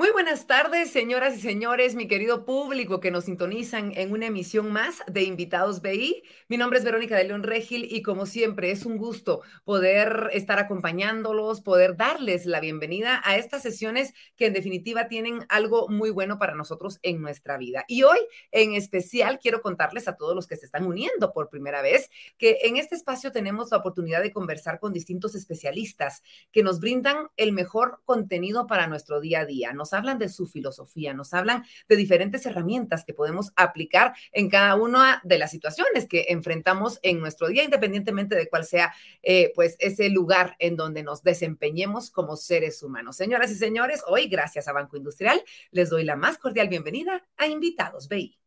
Muy buenas tardes, señoras y señores, mi querido público que nos sintonizan en una emisión más de Invitados BI. Mi nombre es Verónica de León Regil y como siempre es un gusto poder estar acompañándolos, poder darles la bienvenida a estas sesiones que en definitiva tienen algo muy bueno para nosotros en nuestra vida. Y hoy en especial quiero contarles a todos los que se están uniendo por primera vez que en este espacio tenemos la oportunidad de conversar con distintos especialistas que nos brindan el mejor contenido para nuestro día a día hablan de su filosofía, nos hablan de diferentes herramientas que podemos aplicar en cada una de las situaciones que enfrentamos en nuestro día, independientemente de cuál sea eh, pues ese lugar en donde nos desempeñemos como seres humanos. Señoras y señores, hoy gracias a Banco Industrial les doy la más cordial bienvenida a Invitados BI.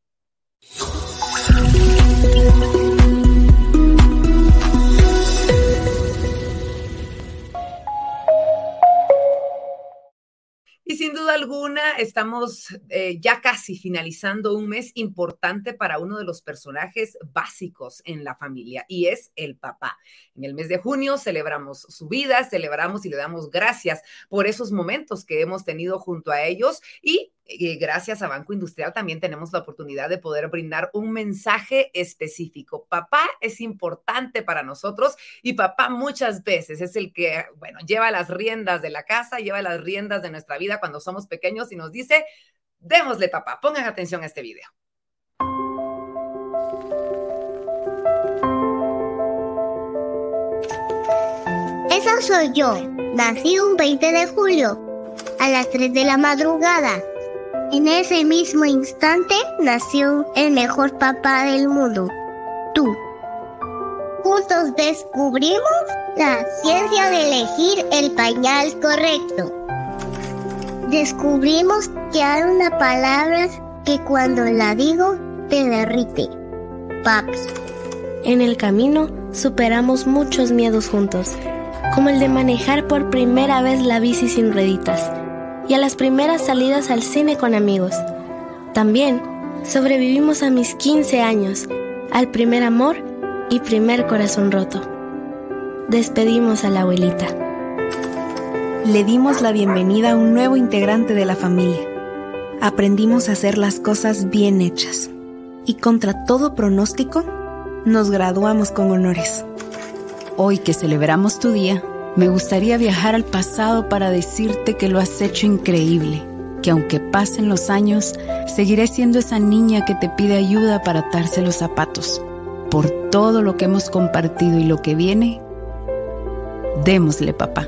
Y sin duda alguna, estamos eh, ya casi finalizando un mes importante para uno de los personajes básicos en la familia y es el papá. En el mes de junio celebramos su vida, celebramos y le damos gracias por esos momentos que hemos tenido junto a ellos y gracias a Banco Industrial también tenemos la oportunidad de poder brindar un mensaje específico. Papá es importante para nosotros y papá muchas veces es el que, bueno, lleva las riendas de la casa, lleva las riendas de nuestra vida cuando somos pequeños y nos dice, démosle papá, pongan atención a este video. Esa soy yo. Nací un 20 de julio a las 3 de la madrugada. En ese mismo instante nació el mejor papá del mundo, tú. Juntos descubrimos la ciencia de elegir el pañal correcto. Descubrimos que hay una palabra que cuando la digo te derrite. Papi. En el camino superamos muchos miedos juntos, como el de manejar por primera vez la bici sin rueditas y a las primeras salidas al cine con amigos. También sobrevivimos a mis 15 años, al primer amor y primer corazón roto. Despedimos a la abuelita. Le dimos la bienvenida a un nuevo integrante de la familia. Aprendimos a hacer las cosas bien hechas. Y contra todo pronóstico, nos graduamos con honores. Hoy que celebramos tu día, me gustaría viajar al pasado para decirte que lo has hecho increíble, que aunque pasen los años, seguiré siendo esa niña que te pide ayuda para atarse los zapatos. Por todo lo que hemos compartido y lo que viene, démosle papá.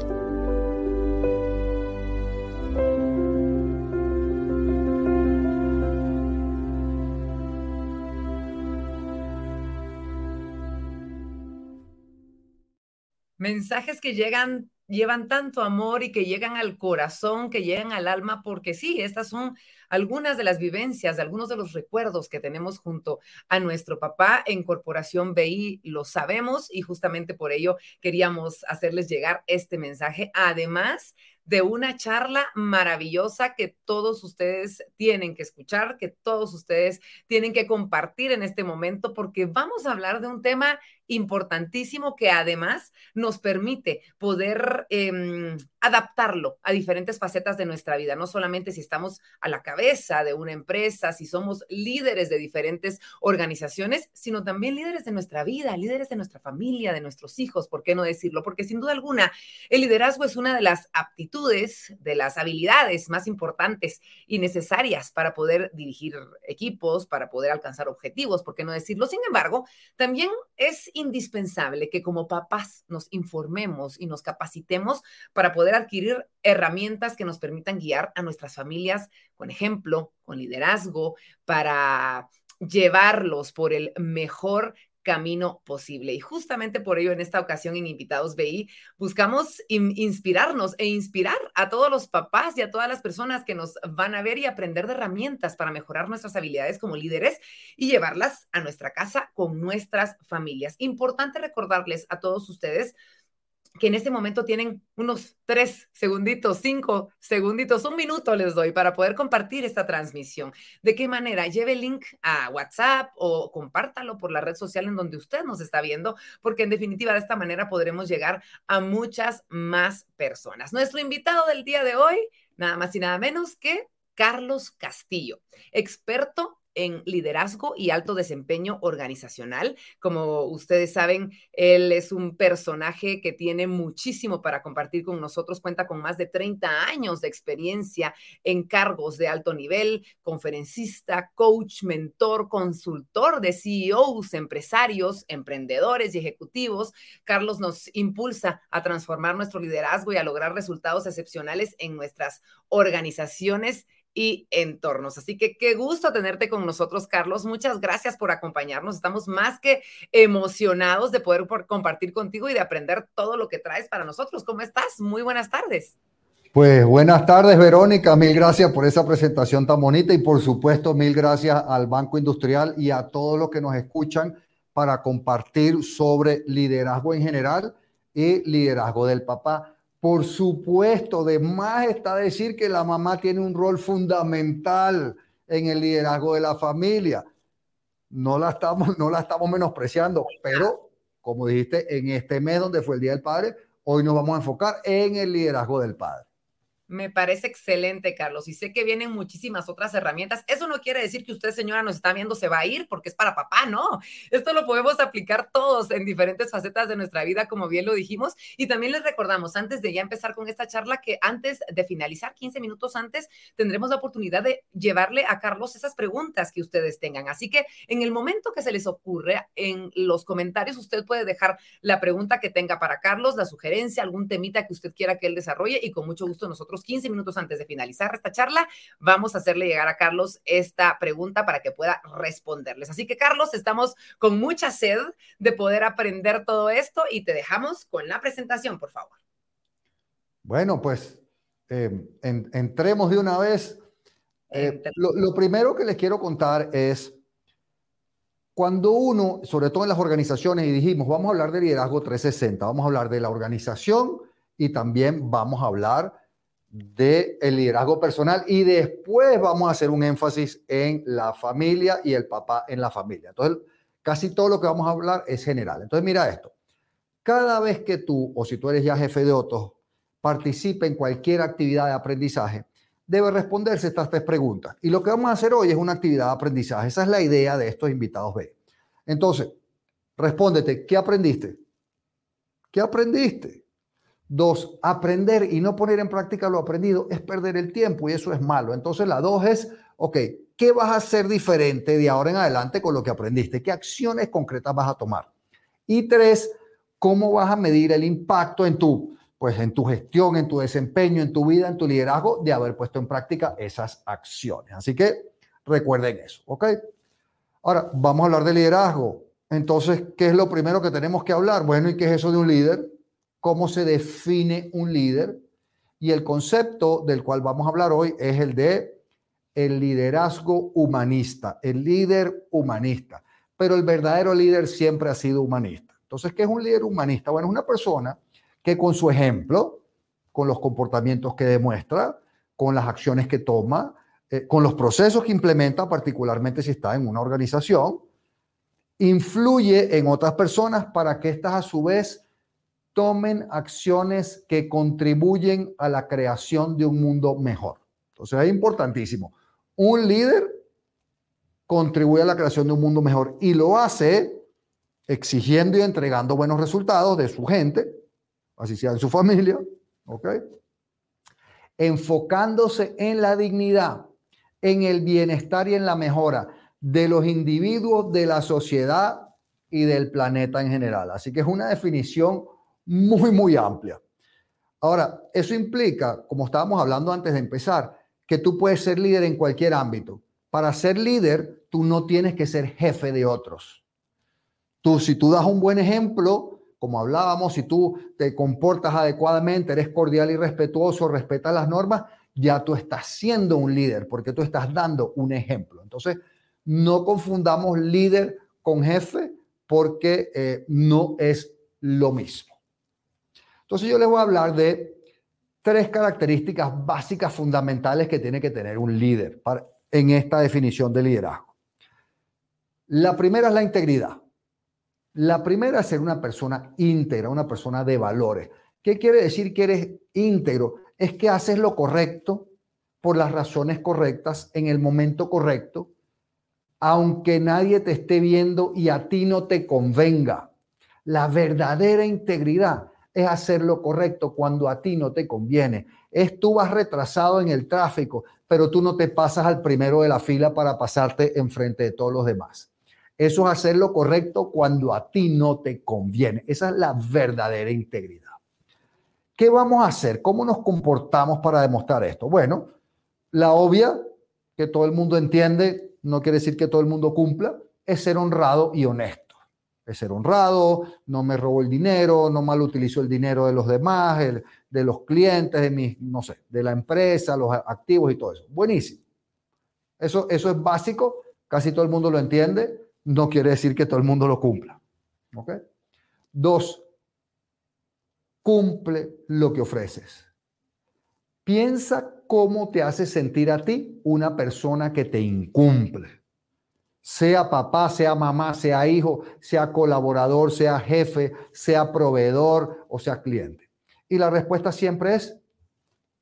Mensajes que llegan, llevan tanto amor y que llegan al corazón, que llegan al alma, porque sí, estas son algunas de las vivencias, algunos de los recuerdos que tenemos junto a nuestro papá en Corporación BI, lo sabemos y justamente por ello queríamos hacerles llegar este mensaje. Además, de una charla maravillosa que todos ustedes tienen que escuchar, que todos ustedes tienen que compartir en este momento, porque vamos a hablar de un tema importantísimo que además nos permite poder em, adaptarlo a diferentes facetas de nuestra vida, no solamente si estamos a la cabeza de una empresa, si somos líderes de diferentes organizaciones, sino también líderes de nuestra vida, líderes de nuestra familia, de nuestros hijos, ¿por qué no decirlo? Porque sin duda alguna, el liderazgo es una de las aptitudes, de las habilidades más importantes y necesarias para poder dirigir equipos, para poder alcanzar objetivos, ¿por qué no decirlo? Sin embargo, también es indispensable que como papás nos informemos y nos capacitemos para poder adquirir herramientas que nos permitan guiar a nuestras familias con ejemplo, con liderazgo, para llevarlos por el mejor camino posible. Y justamente por ello, en esta ocasión en Invitados BI, buscamos inspirarnos e inspirar a todos los papás y a todas las personas que nos van a ver y aprender de herramientas para mejorar nuestras habilidades como líderes y llevarlas a nuestra casa con nuestras familias. Importante recordarles a todos ustedes que en este momento tienen unos tres segunditos, cinco segunditos, un minuto les doy para poder compartir esta transmisión. ¿De qué manera? Lleve el link a WhatsApp o compártalo por la red social en donde usted nos está viendo, porque en definitiva de esta manera podremos llegar a muchas más personas. Nuestro invitado del día de hoy, nada más y nada menos que Carlos Castillo, experto en liderazgo y alto desempeño organizacional. Como ustedes saben, él es un personaje que tiene muchísimo para compartir con nosotros, cuenta con más de 30 años de experiencia en cargos de alto nivel, conferencista, coach, mentor, consultor de CEOs, empresarios, emprendedores y ejecutivos. Carlos nos impulsa a transformar nuestro liderazgo y a lograr resultados excepcionales en nuestras organizaciones y entornos. Así que qué gusto tenerte con nosotros, Carlos. Muchas gracias por acompañarnos. Estamos más que emocionados de poder compartir contigo y de aprender todo lo que traes para nosotros. ¿Cómo estás? Muy buenas tardes. Pues buenas tardes, Verónica. Mil gracias por esa presentación tan bonita y por supuesto mil gracias al Banco Industrial y a todos los que nos escuchan para compartir sobre liderazgo en general y liderazgo del papá. Por supuesto, de más está decir que la mamá tiene un rol fundamental en el liderazgo de la familia. No la estamos, no la estamos menospreciando, pero como dijiste, en este mes donde fue el Día del Padre, hoy nos vamos a enfocar en el liderazgo del padre. Me parece excelente, Carlos. Y sé que vienen muchísimas otras herramientas. Eso no quiere decir que usted, señora, nos está viendo, se va a ir porque es para papá, no. Esto lo podemos aplicar todos en diferentes facetas de nuestra vida, como bien lo dijimos. Y también les recordamos, antes de ya empezar con esta charla, que antes de finalizar, 15 minutos antes, tendremos la oportunidad de llevarle a Carlos esas preguntas que ustedes tengan. Así que en el momento que se les ocurre, en los comentarios, usted puede dejar la pregunta que tenga para Carlos, la sugerencia, algún temita que usted quiera que él desarrolle y con mucho gusto nosotros 15 minutos antes de finalizar esta charla, vamos a hacerle llegar a Carlos esta pregunta para que pueda responderles. Así que, Carlos, estamos con mucha sed de poder aprender todo esto y te dejamos con la presentación, por favor. Bueno, pues eh, entremos de una vez. Eh, lo, lo primero que les quiero contar es cuando uno, sobre todo en las organizaciones, y dijimos, vamos a hablar de liderazgo 360, vamos a hablar de la organización y también vamos a hablar del el liderazgo personal y después vamos a hacer un énfasis en la familia y el papá en la familia. Entonces, casi todo lo que vamos a hablar es general. Entonces, mira esto. Cada vez que tú, o si tú eres ya jefe de otros, participe en cualquier actividad de aprendizaje, debe responderse estas tres preguntas. Y lo que vamos a hacer hoy es una actividad de aprendizaje. Esa es la idea de estos invitados B. Entonces, respóndete, ¿qué aprendiste? ¿Qué aprendiste? Dos, aprender y no poner en práctica lo aprendido es perder el tiempo y eso es malo. Entonces la dos es, ok, ¿qué vas a hacer diferente de ahora en adelante con lo que aprendiste? ¿Qué acciones concretas vas a tomar? Y tres, ¿cómo vas a medir el impacto en tu, pues en tu gestión, en tu desempeño, en tu vida, en tu liderazgo de haber puesto en práctica esas acciones? Así que recuerden eso, ¿ok? Ahora, vamos a hablar de liderazgo. Entonces, ¿qué es lo primero que tenemos que hablar? Bueno, ¿y qué es eso de un líder? Cómo se define un líder. Y el concepto del cual vamos a hablar hoy es el de el liderazgo humanista, el líder humanista. Pero el verdadero líder siempre ha sido humanista. Entonces, ¿qué es un líder humanista? Bueno, es una persona que con su ejemplo, con los comportamientos que demuestra, con las acciones que toma, eh, con los procesos que implementa, particularmente si está en una organización, influye en otras personas para que éstas a su vez tomen acciones que contribuyen a la creación de un mundo mejor. Entonces es importantísimo. Un líder contribuye a la creación de un mundo mejor y lo hace exigiendo y entregando buenos resultados de su gente, así sea en su familia, ¿ok? Enfocándose en la dignidad, en el bienestar y en la mejora de los individuos, de la sociedad y del planeta en general. Así que es una definición muy, muy amplia. Ahora, eso implica, como estábamos hablando antes de empezar, que tú puedes ser líder en cualquier ámbito. Para ser líder, tú no tienes que ser jefe de otros. Tú, si tú das un buen ejemplo, como hablábamos, si tú te comportas adecuadamente, eres cordial y respetuoso, respetas las normas, ya tú estás siendo un líder porque tú estás dando un ejemplo. Entonces, no confundamos líder con jefe porque eh, no es lo mismo. Entonces yo les voy a hablar de tres características básicas fundamentales que tiene que tener un líder en esta definición de liderazgo. La primera es la integridad. La primera es ser una persona íntegra, una persona de valores. ¿Qué quiere decir que eres íntegro? Es que haces lo correcto por las razones correctas, en el momento correcto, aunque nadie te esté viendo y a ti no te convenga. La verdadera integridad es hacer lo correcto cuando a ti no te conviene. Es tú vas retrasado en el tráfico, pero tú no te pasas al primero de la fila para pasarte enfrente de todos los demás. Eso es hacer lo correcto cuando a ti no te conviene. Esa es la verdadera integridad. ¿Qué vamos a hacer? ¿Cómo nos comportamos para demostrar esto? Bueno, la obvia, que todo el mundo entiende, no quiere decir que todo el mundo cumpla, es ser honrado y honesto. Es ser honrado, no me robo el dinero, no mal utilizo el dinero de los demás, de los clientes, de mis, no sé, de la empresa, los activos y todo eso. Buenísimo. Eso, eso es básico, casi todo el mundo lo entiende, no quiere decir que todo el mundo lo cumpla. ¿Ok? Dos, cumple lo que ofreces. Piensa cómo te hace sentir a ti una persona que te incumple. Sea papá, sea mamá, sea hijo, sea colaborador, sea jefe, sea proveedor o sea cliente. Y la respuesta siempre es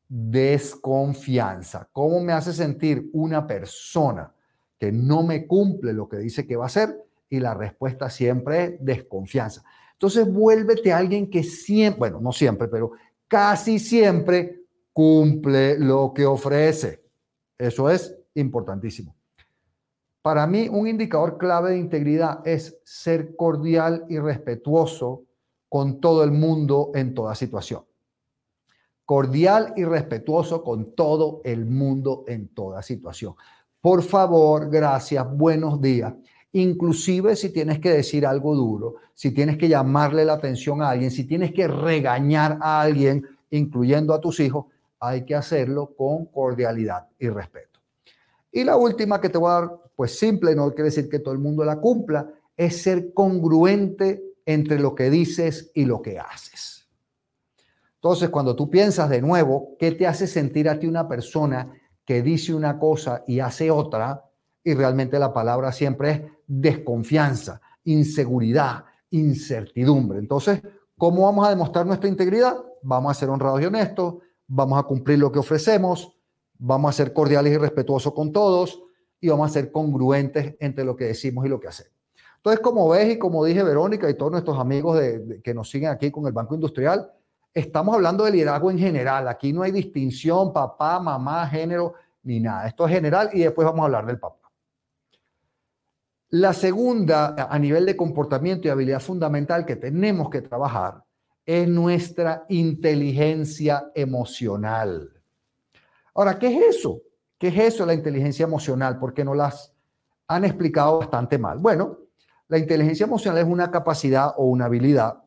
desconfianza. ¿Cómo me hace sentir una persona que no me cumple lo que dice que va a hacer? Y la respuesta siempre es desconfianza. Entonces vuélvete a alguien que siempre, bueno, no siempre, pero casi siempre cumple lo que ofrece. Eso es importantísimo. Para mí, un indicador clave de integridad es ser cordial y respetuoso con todo el mundo en toda situación. Cordial y respetuoso con todo el mundo en toda situación. Por favor, gracias, buenos días. Inclusive si tienes que decir algo duro, si tienes que llamarle la atención a alguien, si tienes que regañar a alguien, incluyendo a tus hijos, hay que hacerlo con cordialidad y respeto. Y la última que te voy a dar, pues simple, no quiere decir que todo el mundo la cumpla, es ser congruente entre lo que dices y lo que haces. Entonces, cuando tú piensas de nuevo, ¿qué te hace sentir a ti una persona que dice una cosa y hace otra? Y realmente la palabra siempre es desconfianza, inseguridad, incertidumbre. Entonces, ¿cómo vamos a demostrar nuestra integridad? Vamos a ser honrados y honestos, vamos a cumplir lo que ofrecemos, vamos a ser cordiales y respetuosos con todos y vamos a ser congruentes entre lo que decimos y lo que hacemos. Entonces, como ves y como dije Verónica y todos nuestros amigos que nos siguen aquí con el Banco Industrial, estamos hablando de liderazgo en general. Aquí no hay distinción, papá, mamá, género, ni nada. Esto es general y después vamos a hablar del papá. La segunda, a nivel de comportamiento y habilidad fundamental que tenemos que trabajar, es nuestra inteligencia emocional. Ahora, ¿qué es eso? ¿Qué es eso la inteligencia emocional? Porque no las han explicado bastante mal. Bueno, la inteligencia emocional es una capacidad o una habilidad,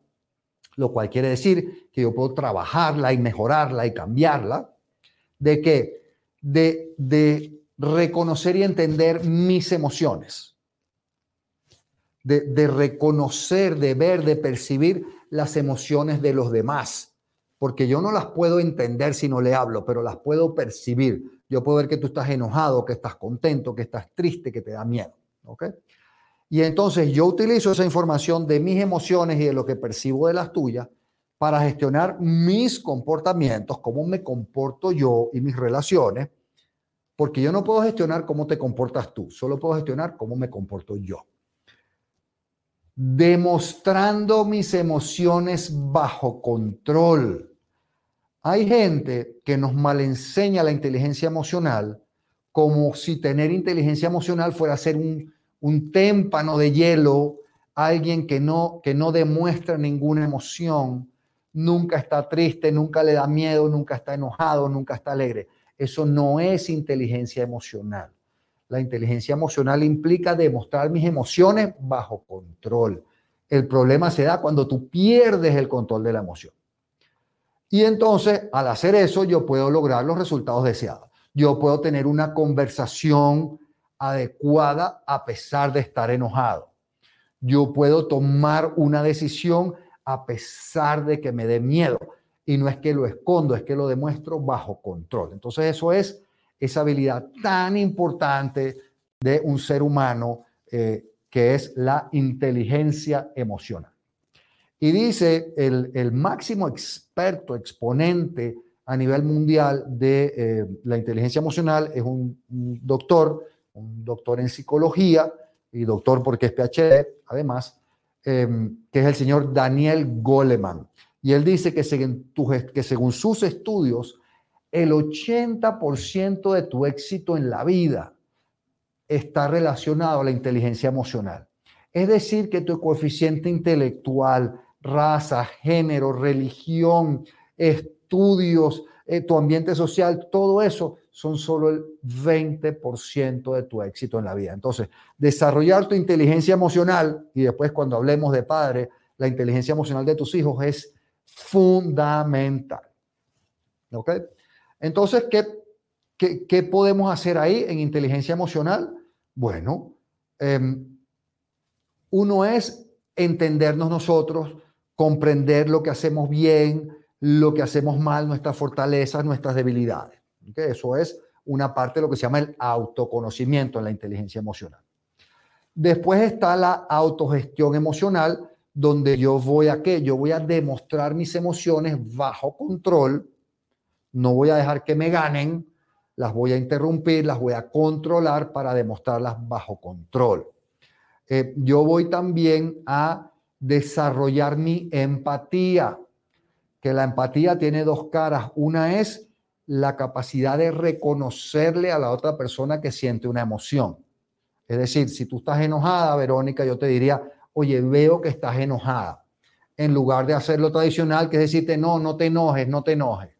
lo cual quiere decir que yo puedo trabajarla y mejorarla y cambiarla, de que de, de reconocer y entender mis emociones, de, de reconocer, de ver, de percibir las emociones de los demás, porque yo no las puedo entender si no le hablo, pero las puedo percibir. Yo puedo ver que tú estás enojado, que estás contento, que estás triste, que te da miedo. ¿ok? Y entonces yo utilizo esa información de mis emociones y de lo que percibo de las tuyas para gestionar mis comportamientos, cómo me comporto yo y mis relaciones, porque yo no puedo gestionar cómo te comportas tú, solo puedo gestionar cómo me comporto yo demostrando mis emociones bajo control. Hay gente que nos malenseña la inteligencia emocional como si tener inteligencia emocional fuera ser un, un témpano de hielo, alguien que no, que no demuestra ninguna emoción, nunca está triste, nunca le da miedo, nunca está enojado, nunca está alegre. Eso no es inteligencia emocional. La inteligencia emocional implica demostrar mis emociones bajo control. El problema se da cuando tú pierdes el control de la emoción. Y entonces, al hacer eso, yo puedo lograr los resultados deseados. Yo puedo tener una conversación adecuada a pesar de estar enojado. Yo puedo tomar una decisión a pesar de que me dé miedo. Y no es que lo escondo, es que lo demuestro bajo control. Entonces eso es esa habilidad tan importante de un ser humano eh, que es la inteligencia emocional. Y dice el, el máximo experto, exponente a nivel mundial de eh, la inteligencia emocional es un, doctor, un doctor en psicología y doctor porque es PhD, además, em, que es el señor Daniel Goleman. Y él dice que según, que según sus estudios, el 80% de tu éxito en la vida está relacionado a la inteligencia emocional. Es decir, que tu coeficiente intelectual, raza, género, religión, estudios, eh, tu ambiente social, todo eso son solo el 20% de tu éxito en la vida. Entonces, desarrollar tu inteligencia emocional, y después cuando hablemos de padre, la inteligencia emocional de tus hijos es fundamental. ¿Ok? Entonces, ¿qué, qué, podemos hacer ahí en inteligencia emocional? Bueno, em, uno es entendernos nosotros, comprender lo que hacemos bien, lo que hacemos mal, nuestras fortalezas, nuestras debilidades. Eso es una parte de lo que se llama el autoconocimiento en la inteligencia emocional. Después está la autogestión emocional, donde yo voy a qué? Yo voy a demostrar mis emociones bajo control, no voy a dejar que me ganen, las voy a interrumpir, las voy a controlar para demostrarlas bajo control. Eh, yo voy también a desarrollar mi empatía, que la empatía tiene dos caras. Una es la capacidad de reconocerle a la otra persona que siente una emoción. Es decir, si tú estás enojada, Verónica, yo te diría, oye, veo que estás enojada. En lugar de hacer lo tradicional, que es decirte, no, no te enojes, no te enojes.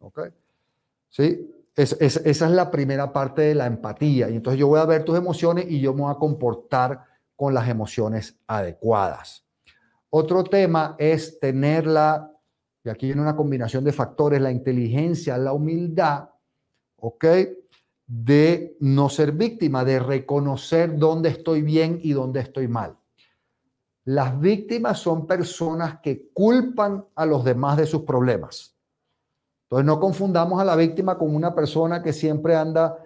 ¿Ok? ¿Sí? esa es la primera parte de la empatía. Y entonces yo voy a ver tus emociones y yo me voy a comportar con las emociones adecuadas. Otro tema es tenerla, y aquí viene una combinación de factores, la inteligencia, la humildad, ¿ok? De no ser víctima, de reconocer dónde estoy bien y dónde estoy mal. Las víctimas son personas que culpan a los demás de sus problemas. Entonces no confundamos a la víctima con una persona que siempre anda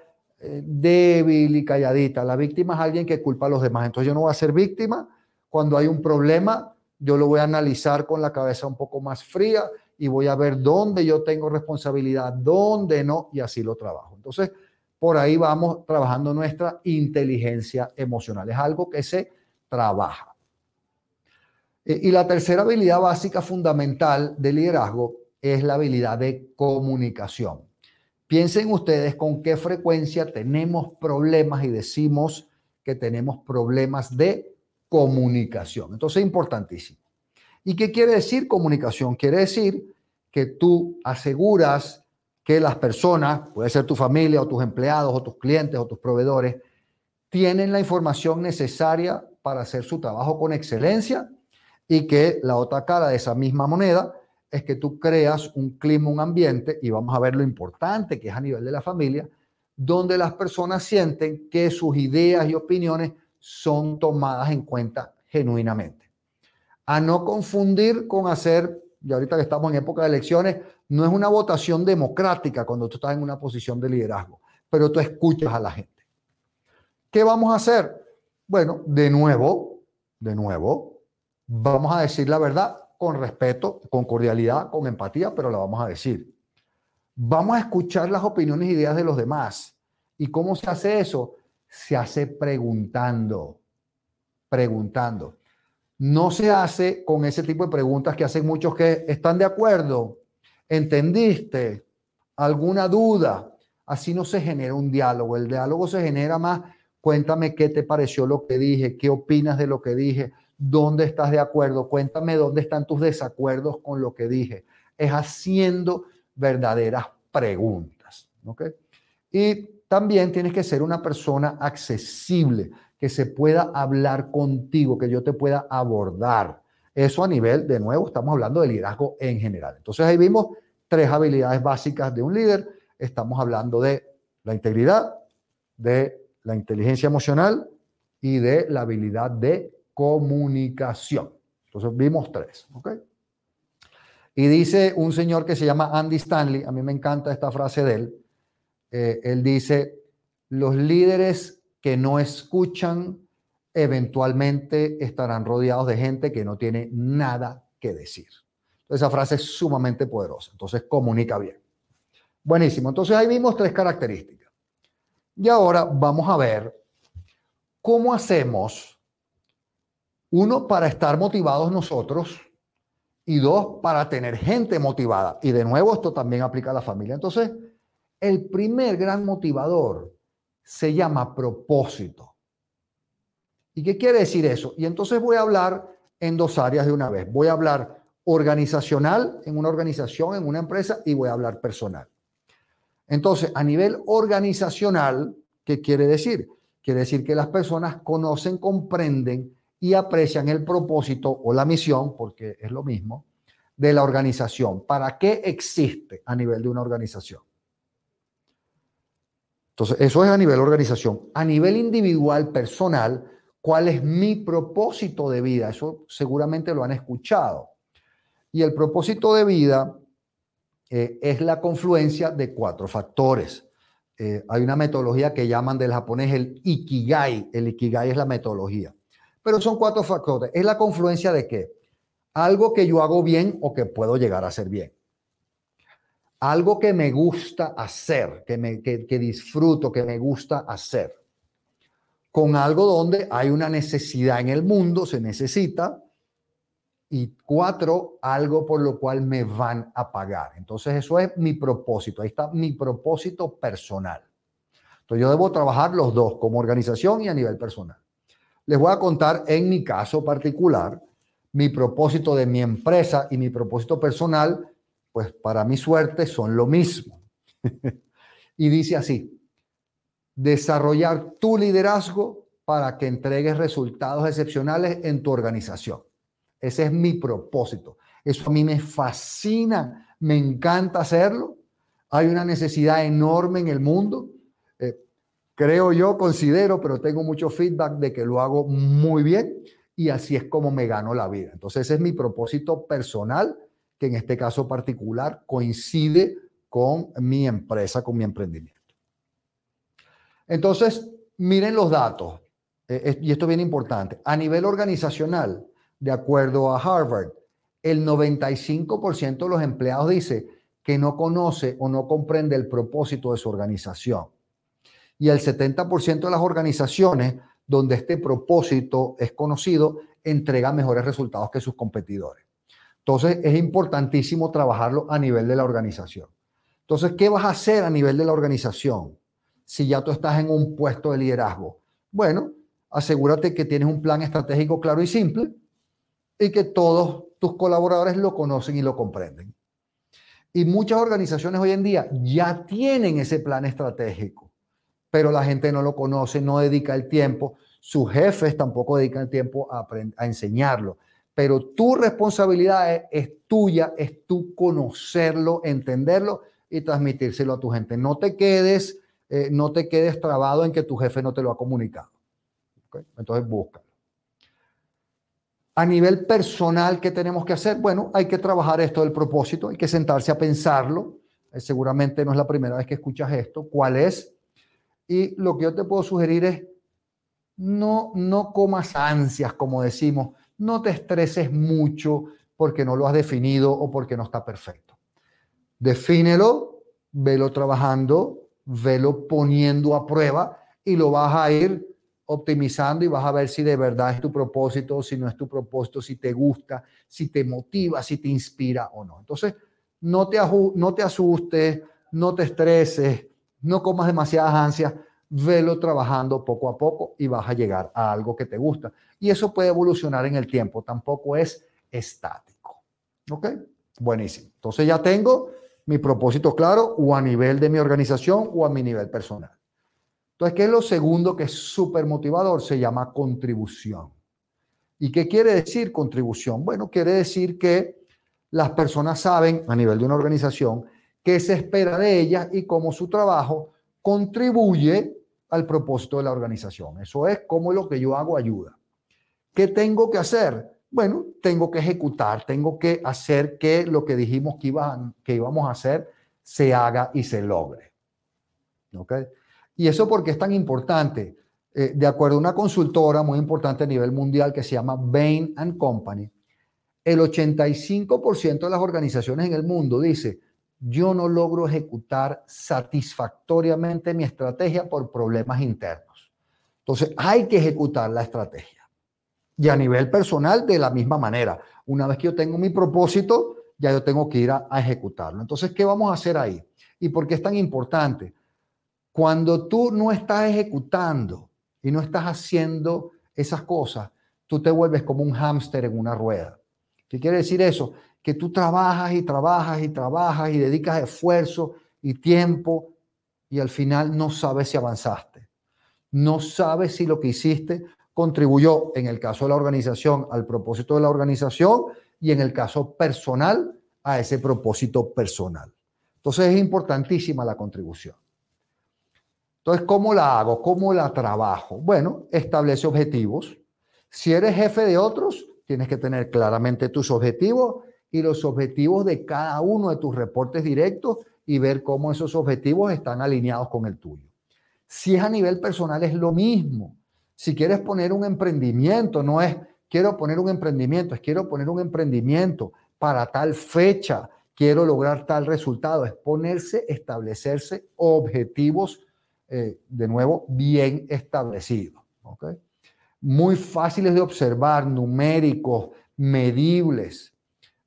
débil y calladita. La víctima es alguien que culpa a los demás. Entonces yo no voy a ser víctima. Cuando hay un problema, yo lo voy a analizar con la cabeza un poco más fría y voy a ver dónde yo tengo responsabilidad, dónde no, y así lo trabajo. Entonces, por ahí vamos trabajando nuestra inteligencia emocional. Es algo que se trabaja. Eh, y la tercera habilidad básica fundamental de liderazgo es la habilidad de comunicación. Piensen ustedes con qué frecuencia tenemos problemas y decimos que tenemos problemas de comunicación. Entonces es importantísimo. ¿Y qué quiere decir comunicación? Quiere decir que tú aseguras que las personas, puede ser tu familia o tus empleados o tus clientes o tus proveedores, tienen la información necesaria para hacer su trabajo con excelencia y que la otra cara de esa misma moneda es que tú creas un clima, un ambiente, y vamos a ver lo importante que es a nivel de la familia, donde las personas sienten que sus ideas y opiniones son tomadas en cuenta genuinamente. A no confundir con hacer, y ahorita que estamos en época de elecciones, no es una votación democrática cuando tú estás en una posición de liderazgo, pero tú escuchas a la gente. ¿Qué vamos a hacer? Bueno, de nuevo, de nuevo, vamos a decir la verdad con respeto, con cordialidad, con empatía, pero la vamos a decir. Vamos a escuchar las opiniones e ideas de los demás. ¿Y cómo se hace eso? Se hace preguntando, preguntando. No se hace con ese tipo de preguntas que hacen muchos que están de acuerdo, entendiste, alguna duda. Así no se genera un diálogo. El diálogo se genera más, cuéntame qué te pareció lo que dije, qué opinas de lo que dije, dónde estás de acuerdo, cuéntame dónde están tus desacuerdos con lo que dije. Es haciendo verdaderas preguntas. Y también tienes que ser una persona accesible, que se pueda hablar contigo, que yo te pueda abordar. Eso a nivel, de nuevo, estamos hablando de liderazgo en general. Entonces ahí vimos tres habilidades básicas de un líder. Estamos hablando de la integridad, de la inteligencia emocional y de la habilidad de comunicación. Entonces vimos tres, ¿ok? Y dice un señor que se llama Andy Stanley, a mí me encanta esta frase de él, eh, él dice, los líderes que no escuchan eventualmente estarán rodeados de gente que no tiene nada que decir. Esa frase es sumamente poderosa, entonces comunica bien. Buenísimo, entonces ahí vimos tres características. Y ahora vamos a ver cómo hacemos, uno, para estar motivados nosotros y dos, para tener gente motivada. Y de nuevo, esto también aplica a la familia. Entonces, el primer gran motivador se llama propósito. ¿Y qué quiere decir eso? Y entonces voy a hablar en dos áreas de una vez. Voy a hablar organizacional en una organización, en una empresa, y voy a hablar personal. Entonces, a nivel organizacional, ¿qué quiere decir? Quiere decir que las personas conocen, comprenden y aprecian el propósito o la misión, porque es lo mismo, de la organización. ¿Para qué existe a nivel de una organización? Entonces, eso es a nivel organización. A nivel individual, personal, ¿cuál es mi propósito de vida? Eso seguramente lo han escuchado. Y el propósito de vida eh, es la confluencia de cuatro factores. Eh, hay una metodología que llaman del japonés el Ikigai. El Ikigai es la metodología. Pero son cuatro factores. Es la confluencia de qué? Algo que yo hago bien o que puedo llegar a hacer bien. Algo que me gusta hacer, que, me, que disfruto, que me gusta hacer. Con algo donde hay una necesidad en el mundo, se necesita, y cuatro, algo por lo cual me van a pagar. Entonces eso es mi propósito, ahí está mi propósito personal. Entonces yo debo trabajar los dos, como organización y a nivel personal. Les voy a contar en mi caso particular, mi propósito de mi empresa y mi propósito personal, pues para mi suerte son lo mismo. y dice así, desarrollar tu liderazgo para que entregues resultados excepcionales en tu organización. Ese es mi propósito. Eso a mí me fascina, me encanta hacerlo. Hay una necesidad enorme en el mundo. Creo yo, considero, pero tengo mucho feedback de que lo hago muy bien y así es como me gano la vida. Entonces ese es mi propósito personal, que en este caso particular coincide con mi empresa, con mi emprendimiento. Entonces, miren los datos, eh, y esto es bien importante. A nivel organizacional, de acuerdo a Harvard, el 95% de los empleados dice que no conoce o no comprende el propósito de su organización. Y el 70% de las organizaciones donde este propósito es conocido entrega mejores resultados que sus competidores. Entonces es importantísimo trabajarlo a nivel de la organización. Entonces, ¿qué vas a hacer a nivel de la organización si ya tú estás en un puesto de liderazgo? Bueno, asegúrate que tienes un plan estratégico claro y simple y que todos tus colaboradores lo conocen y lo comprenden. Y muchas organizaciones hoy en día ya tienen ese plan estratégico, pero la gente no lo conoce, no dedica el tiempo, sus jefes tampoco dedican el tiempo a, enseñarlo. Pero tu responsabilidad es, tuya, es tú conocerlo, entenderlo y transmitírselo a tu gente. No te quedes, eh, no te quedes trabado en que tu jefe no te lo ha comunicado. Entonces busca. A nivel personal, ¿qué tenemos que hacer? Bueno, hay que trabajar esto del propósito, hay que sentarse a pensarlo. Eh, seguramente no es la primera vez que escuchas esto. ¿Cuál es? Y lo que yo te puedo sugerir es, no, no comas ansias, como decimos, no te estreses mucho porque no lo has definido o porque no está perfecto. Defínelo, velo trabajando, velo poniendo a prueba y lo vas a ir optimizando y vas a ver si de verdad es tu propósito, si no es tu propósito, si te gusta, si te motiva, si te inspira o no. Entonces, no te, no te asustes, no te estreses, no comas demasiadas ansias, velo trabajando poco a poco y vas a llegar a algo que te gusta. Y eso puede evolucionar en el tiempo, tampoco es estático. ¿Ok? Buenísimo. Entonces ya tengo mi propósito claro o a nivel de mi organización o a mi nivel personal. Entonces, ¿qué es lo segundo que es súper motivador? Se llama contribución. ¿Y qué quiere decir contribución? Bueno, quiere decir que las personas saben a nivel de una organización qué se espera de ellas y cómo su trabajo contribuye al propósito de la organización. Eso es cómo lo que yo hago ayuda. ¿Qué tengo que hacer? bueno, tengo que ejecutar, tengo que hacer que lo que dijimos que, que íbamos a hacer se haga y se logre. ¿Ok? Y eso porque es tan importante. Eh, de acuerdo a una consultora muy importante a nivel mundial que se llama Bain Company, el 85% de las organizaciones en el mundo dice, yo no logro ejecutar satisfactoriamente mi estrategia por problemas internos. Entonces, hay que ejecutar la estrategia. Y a nivel personal, de la misma manera. Una vez que yo tengo mi propósito, ya yo tengo que ir a, ejecutarlo. Entonces, ¿qué vamos a hacer ahí? ¿Y por qué es tan importante? Cuando tú no estás ejecutando y no estás haciendo esas cosas, tú te vuelves como un hámster en una rueda. ¿Qué quiere decir eso? Que tú trabajas y trabajas y trabajas y dedicas esfuerzo y tiempo y al final no sabes si avanzaste. No sabes si lo que hiciste contribuyó, en el caso de la organización, al propósito de la organización y en el caso personal, a ese propósito personal. Entonces es importantísima la contribución. Entonces, ¿cómo la hago? ¿Cómo la trabajo? Bueno, establece objetivos. Si eres jefe de otros, tienes que tener claramente tus objetivos y los objetivos de cada uno de tus reportes directos y ver cómo esos objetivos están alineados con el tuyo. Si es a nivel personal, es lo mismo. Si quieres poner un emprendimiento, no es quiero poner un emprendimiento, es quiero poner un emprendimiento para tal fecha, quiero lograr tal resultado. Es ponerse, establecerse objetivos, eh, de nuevo, bien establecidos. ¿okay? muy fáciles de observar, numéricos, medibles.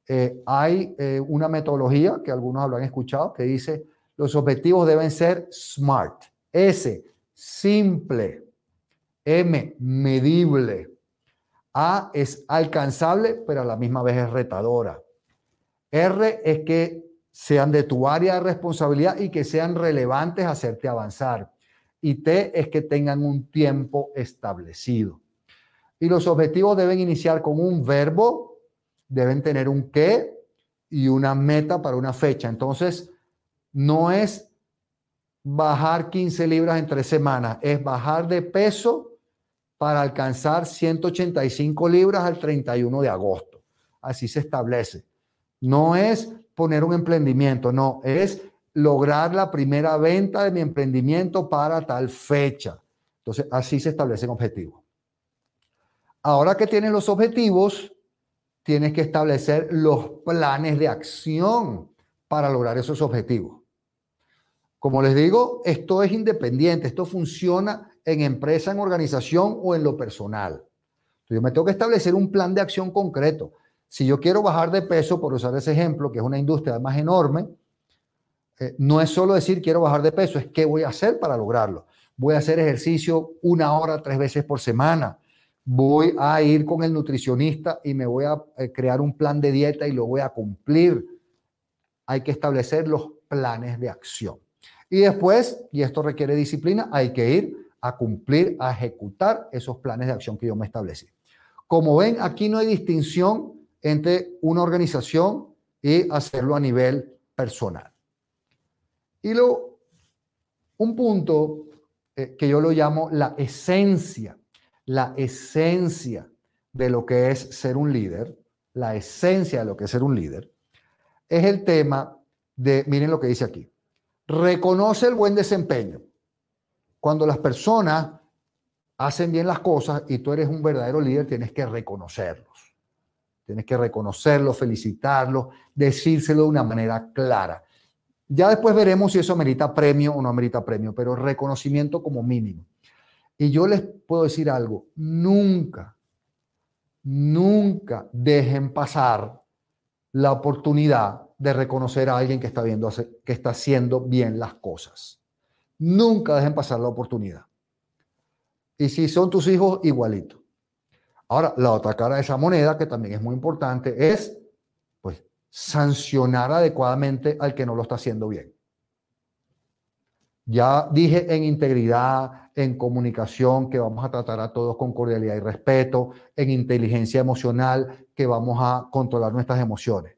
Eh, hay eh, una metodología que algunos habrán escuchado que dice los objetivos deben ser SMART. S, simple. M, medible. A es alcanzable, pero a la misma vez es retadora. R es que sean de tu área de responsabilidad y que sean relevantes a hacerte avanzar. Y T es que tengan un tiempo establecido. Y los objetivos deben iniciar con un verbo, deben tener un qué y una meta para una fecha. Entonces, no es bajar 15 libras en tres semanas, es bajar de peso para alcanzar 185 libras al 31 de agosto. Así se establece. No es poner un emprendimiento, no, es lograr la primera venta de mi emprendimiento para tal fecha. Entonces, así se establecen objetivos. Ahora que tienes los objetivos, tienes que establecer los planes de acción para lograr esos objetivos. Como les digo, esto es independiente, esto funciona en empresa, en organización o en lo personal. yo me tengo que establecer un plan de acción concreto. Si yo quiero bajar de peso, por usar ese ejemplo, que es una industria además enorme, eh, no es solo decir quiero bajar de peso, es qué voy a hacer para lograrlo. Voy a hacer ejercicio una hora, tres veces por semana voy a ir con el nutricionista y me voy a eh, crear un plan de dieta y lo voy a cumplir. Hay que establecer los planes de acción. Y después, y esto requiere disciplina, hay que ir a cumplir, a ejecutar esos planes de acción que yo me establecí. Como ven, aquí no hay distinción entre una organización y hacerlo a nivel personal. Y luego, un punto eh, que yo lo llamo la esencia la esencia de lo que es ser un líder, la esencia de lo que es ser un líder, es el tema de, miren lo que dice aquí, reconoce el buen desempeño. Cuando las personas hacen bien las cosas y tú eres un verdadero líder, tienes que reconocerlos. Tienes que reconocerlos, felicitarlos, decírselo de una manera clara. Ya después veremos si eso merita premio o no merita premio, pero reconocimiento como mínimo. Y yo les puedo decir algo, nunca, nunca dejen pasar la oportunidad de reconocer a alguien que está, haciendo bien las cosas. Nunca dejen pasar la oportunidad. Y si son tus hijos, igualito. Ahora, la otra cara de esa moneda, que también es muy importante, es pues sancionar adecuadamente al que no lo está haciendo bien. Ya dije en integridad, en comunicación, que vamos a tratar a todos con cordialidad y respeto, en inteligencia emocional, que vamos a controlar nuestras emociones.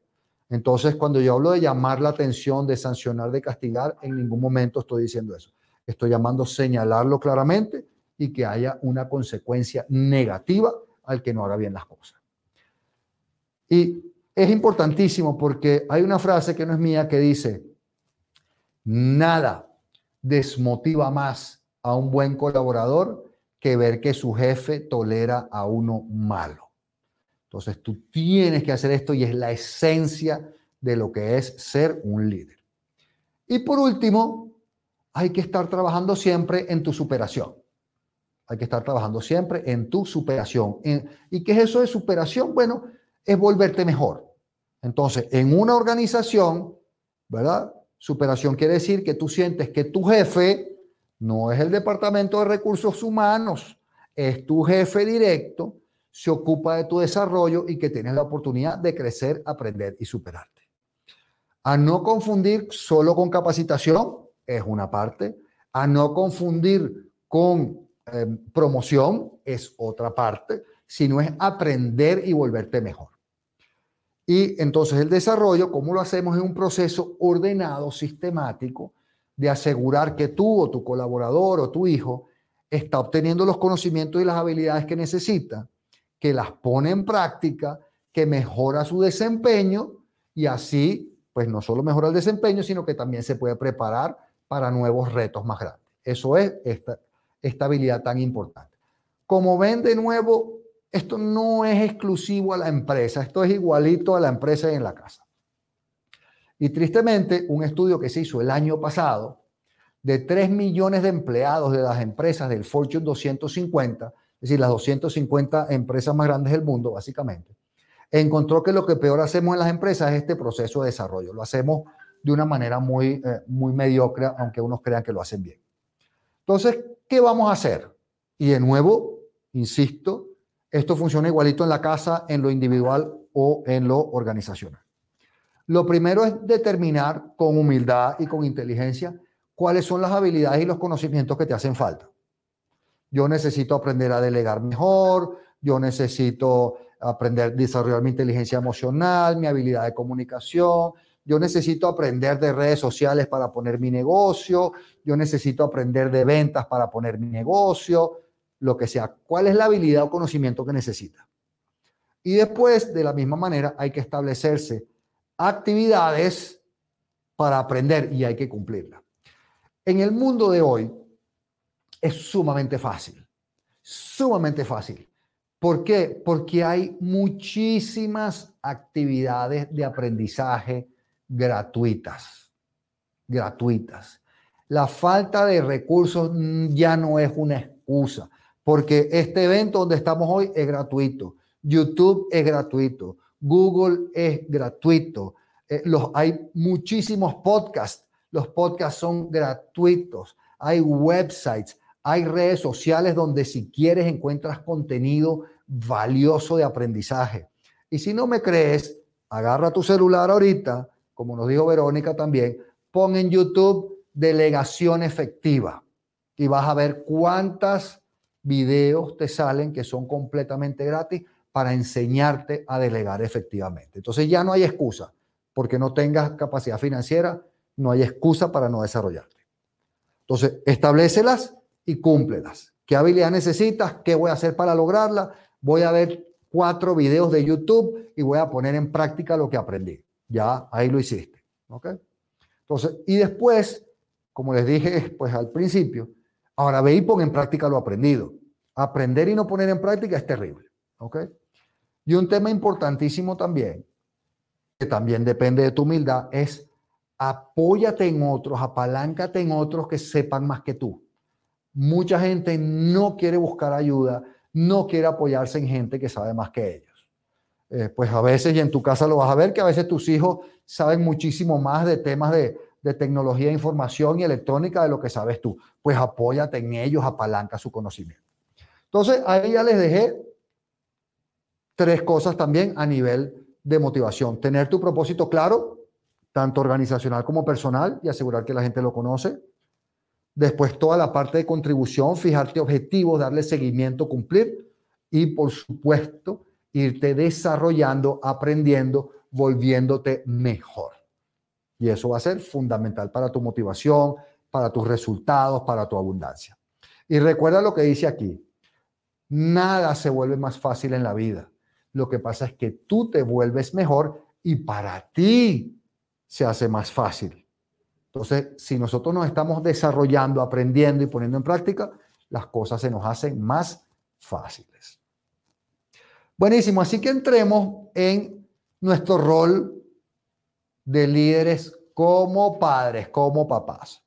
Entonces, cuando yo hablo de llamar la atención, de sancionar, de castigar, en ningún momento estoy diciendo eso. Estoy llamando señalarlo claramente y que haya una consecuencia negativa al que no haga bien las cosas. Y es importantísimo porque hay una frase que no es mía que dice, nada desmotiva más a un buen colaborador que ver que su jefe tolera a uno malo. Entonces tú tienes que hacer esto y es la esencia de lo que es ser un líder. Y por último, hay que estar trabajando siempre en tu superación. Hay que estar trabajando siempre en tu superación. ¿Y qué es eso de superación? Bueno, es volverte mejor. Entonces, en una organización, ¿verdad? Superación quiere decir que tú sientes que tu jefe no es el departamento de recursos humanos, es tu jefe directo, se ocupa de tu desarrollo y que tienes la oportunidad de crecer, aprender y superarte. A no confundir solo con capacitación, es una parte. A no confundir con em, promoción, es otra parte, sino es aprender y volverte mejor. Y entonces el desarrollo, ¿cómo lo hacemos? Es un proceso ordenado, sistemático, de asegurar que tú o tu colaborador o tu hijo está obteniendo los conocimientos y las habilidades que necesita, que las pone en práctica, que mejora su desempeño y así, pues no solo mejora el desempeño, sino que también se puede preparar para nuevos retos más grandes. Eso es esta, esta habilidad tan importante. Como ven de nuevo, esto no es exclusivo a la empresa, esto es igualito a la empresa y en la casa. Y tristemente, un estudio que se hizo el año pasado de 3 millones de empleados de las empresas del Fortune 250, es decir, las 250 empresas más grandes del mundo, básicamente, encontró que lo que peor hacemos en las empresas es este proceso de desarrollo. Lo hacemos de una manera muy, eh, muy mediocre, aunque unos crean que lo hacen bien. Entonces, ¿qué vamos a hacer? Y de nuevo, insisto, esto funciona igualito en la casa, en lo individual o en lo organizacional. Lo primero es determinar con humildad y con inteligencia cuáles son las habilidades y los conocimientos que te hacen falta. Yo necesito aprender a delegar mejor, yo necesito aprender a desarrollar mi inteligencia emocional, mi habilidad de comunicación, yo necesito aprender de redes sociales para poner mi negocio, yo necesito aprender de ventas para poner mi negocio, lo que sea, cuál es la habilidad o conocimiento que necesita. Y después, de la misma manera, hay que establecerse actividades para aprender y hay que cumplirla. En el mundo de hoy es sumamente fácil, sumamente fácil. ¿Por qué? Porque hay muchísimas actividades de aprendizaje gratuitas, gratuitas. La falta de recursos ya no es una excusa porque este evento donde estamos hoy es gratuito. YouTube es gratuito. Google es gratuito. Eh, hay muchísimos podcasts. Los podcasts son gratuitos. Hay websites, hay redes sociales donde si quieres encuentras contenido valioso de aprendizaje. Y si no me crees, agarra tu celular ahorita, como nos dijo Verónica también, pon en YouTube delegación efectiva y vas a ver cuántas videos te salen que son completamente gratis para enseñarte a delegar efectivamente. Entonces ya no hay excusa, porque no tengas capacidad financiera, no hay excusa para no desarrollarte. Entonces, establecelas y cúmplelas. ¿Qué habilidad necesitas? ¿Qué voy a hacer para lograrla? Voy a ver cuatro videos de YouTube y voy a poner en práctica lo que aprendí. Ya ahí lo hiciste. ¿Ok? Entonces, y después, como les dije pues al principio, ahora ve y pon en práctica lo aprendido. Aprender y no poner en práctica es terrible. ¿Ok? Y un tema importantísimo también, que también depende de tu humildad, es apóyate en otros, apaláncate en otros que sepan más que tú. Mucha gente no quiere buscar ayuda, no quiere apoyarse en gente que sabe más que ellos. Eh, pues a veces, y en tu casa lo vas a ver, que a veces tus hijos saben muchísimo más de temas de, de tecnología, información y electrónica de lo que sabes tú. Pues apóyate en ellos, apalanca su conocimiento. Entonces, ahí ya les dejé tres cosas también a nivel de motivación. Tener tu propósito claro, tanto organizacional como personal, y asegurar que la gente lo conoce. Después, toda la parte de contribución, fijarte objetivos, darle seguimiento, cumplir. Y, por supuesto, irte desarrollando, aprendiendo, volviéndote mejor. Y eso va a ser fundamental para tu motivación, para tus resultados, para tu abundancia. Y recuerda lo que dice aquí, Nada se vuelve más fácil en la vida. Lo que pasa es que tú te vuelves mejor y para ti se hace más fácil. Entonces, si nosotros nos estamos desarrollando, aprendiendo y poniendo en práctica, las cosas se nos hacen más fáciles. Buenísimo, así que entremos en nuestro rol de líderes como padres, como papás.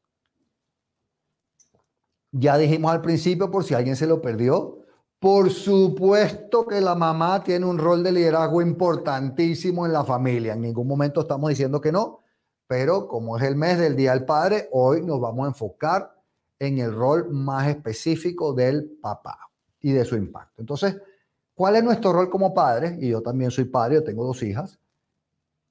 Ya dijimos al principio, por si alguien se lo perdió, por supuesto que la mamá tiene un rol de liderazgo importantísimo en la familia. En ningún momento estamos diciendo que no, pero como es el mes del Día del Padre, hoy nos vamos a enfocar en el rol más específico del papá y de su impacto. Entonces, ¿cuál es nuestro rol como padres? Y yo también soy padre, yo tengo dos hijas.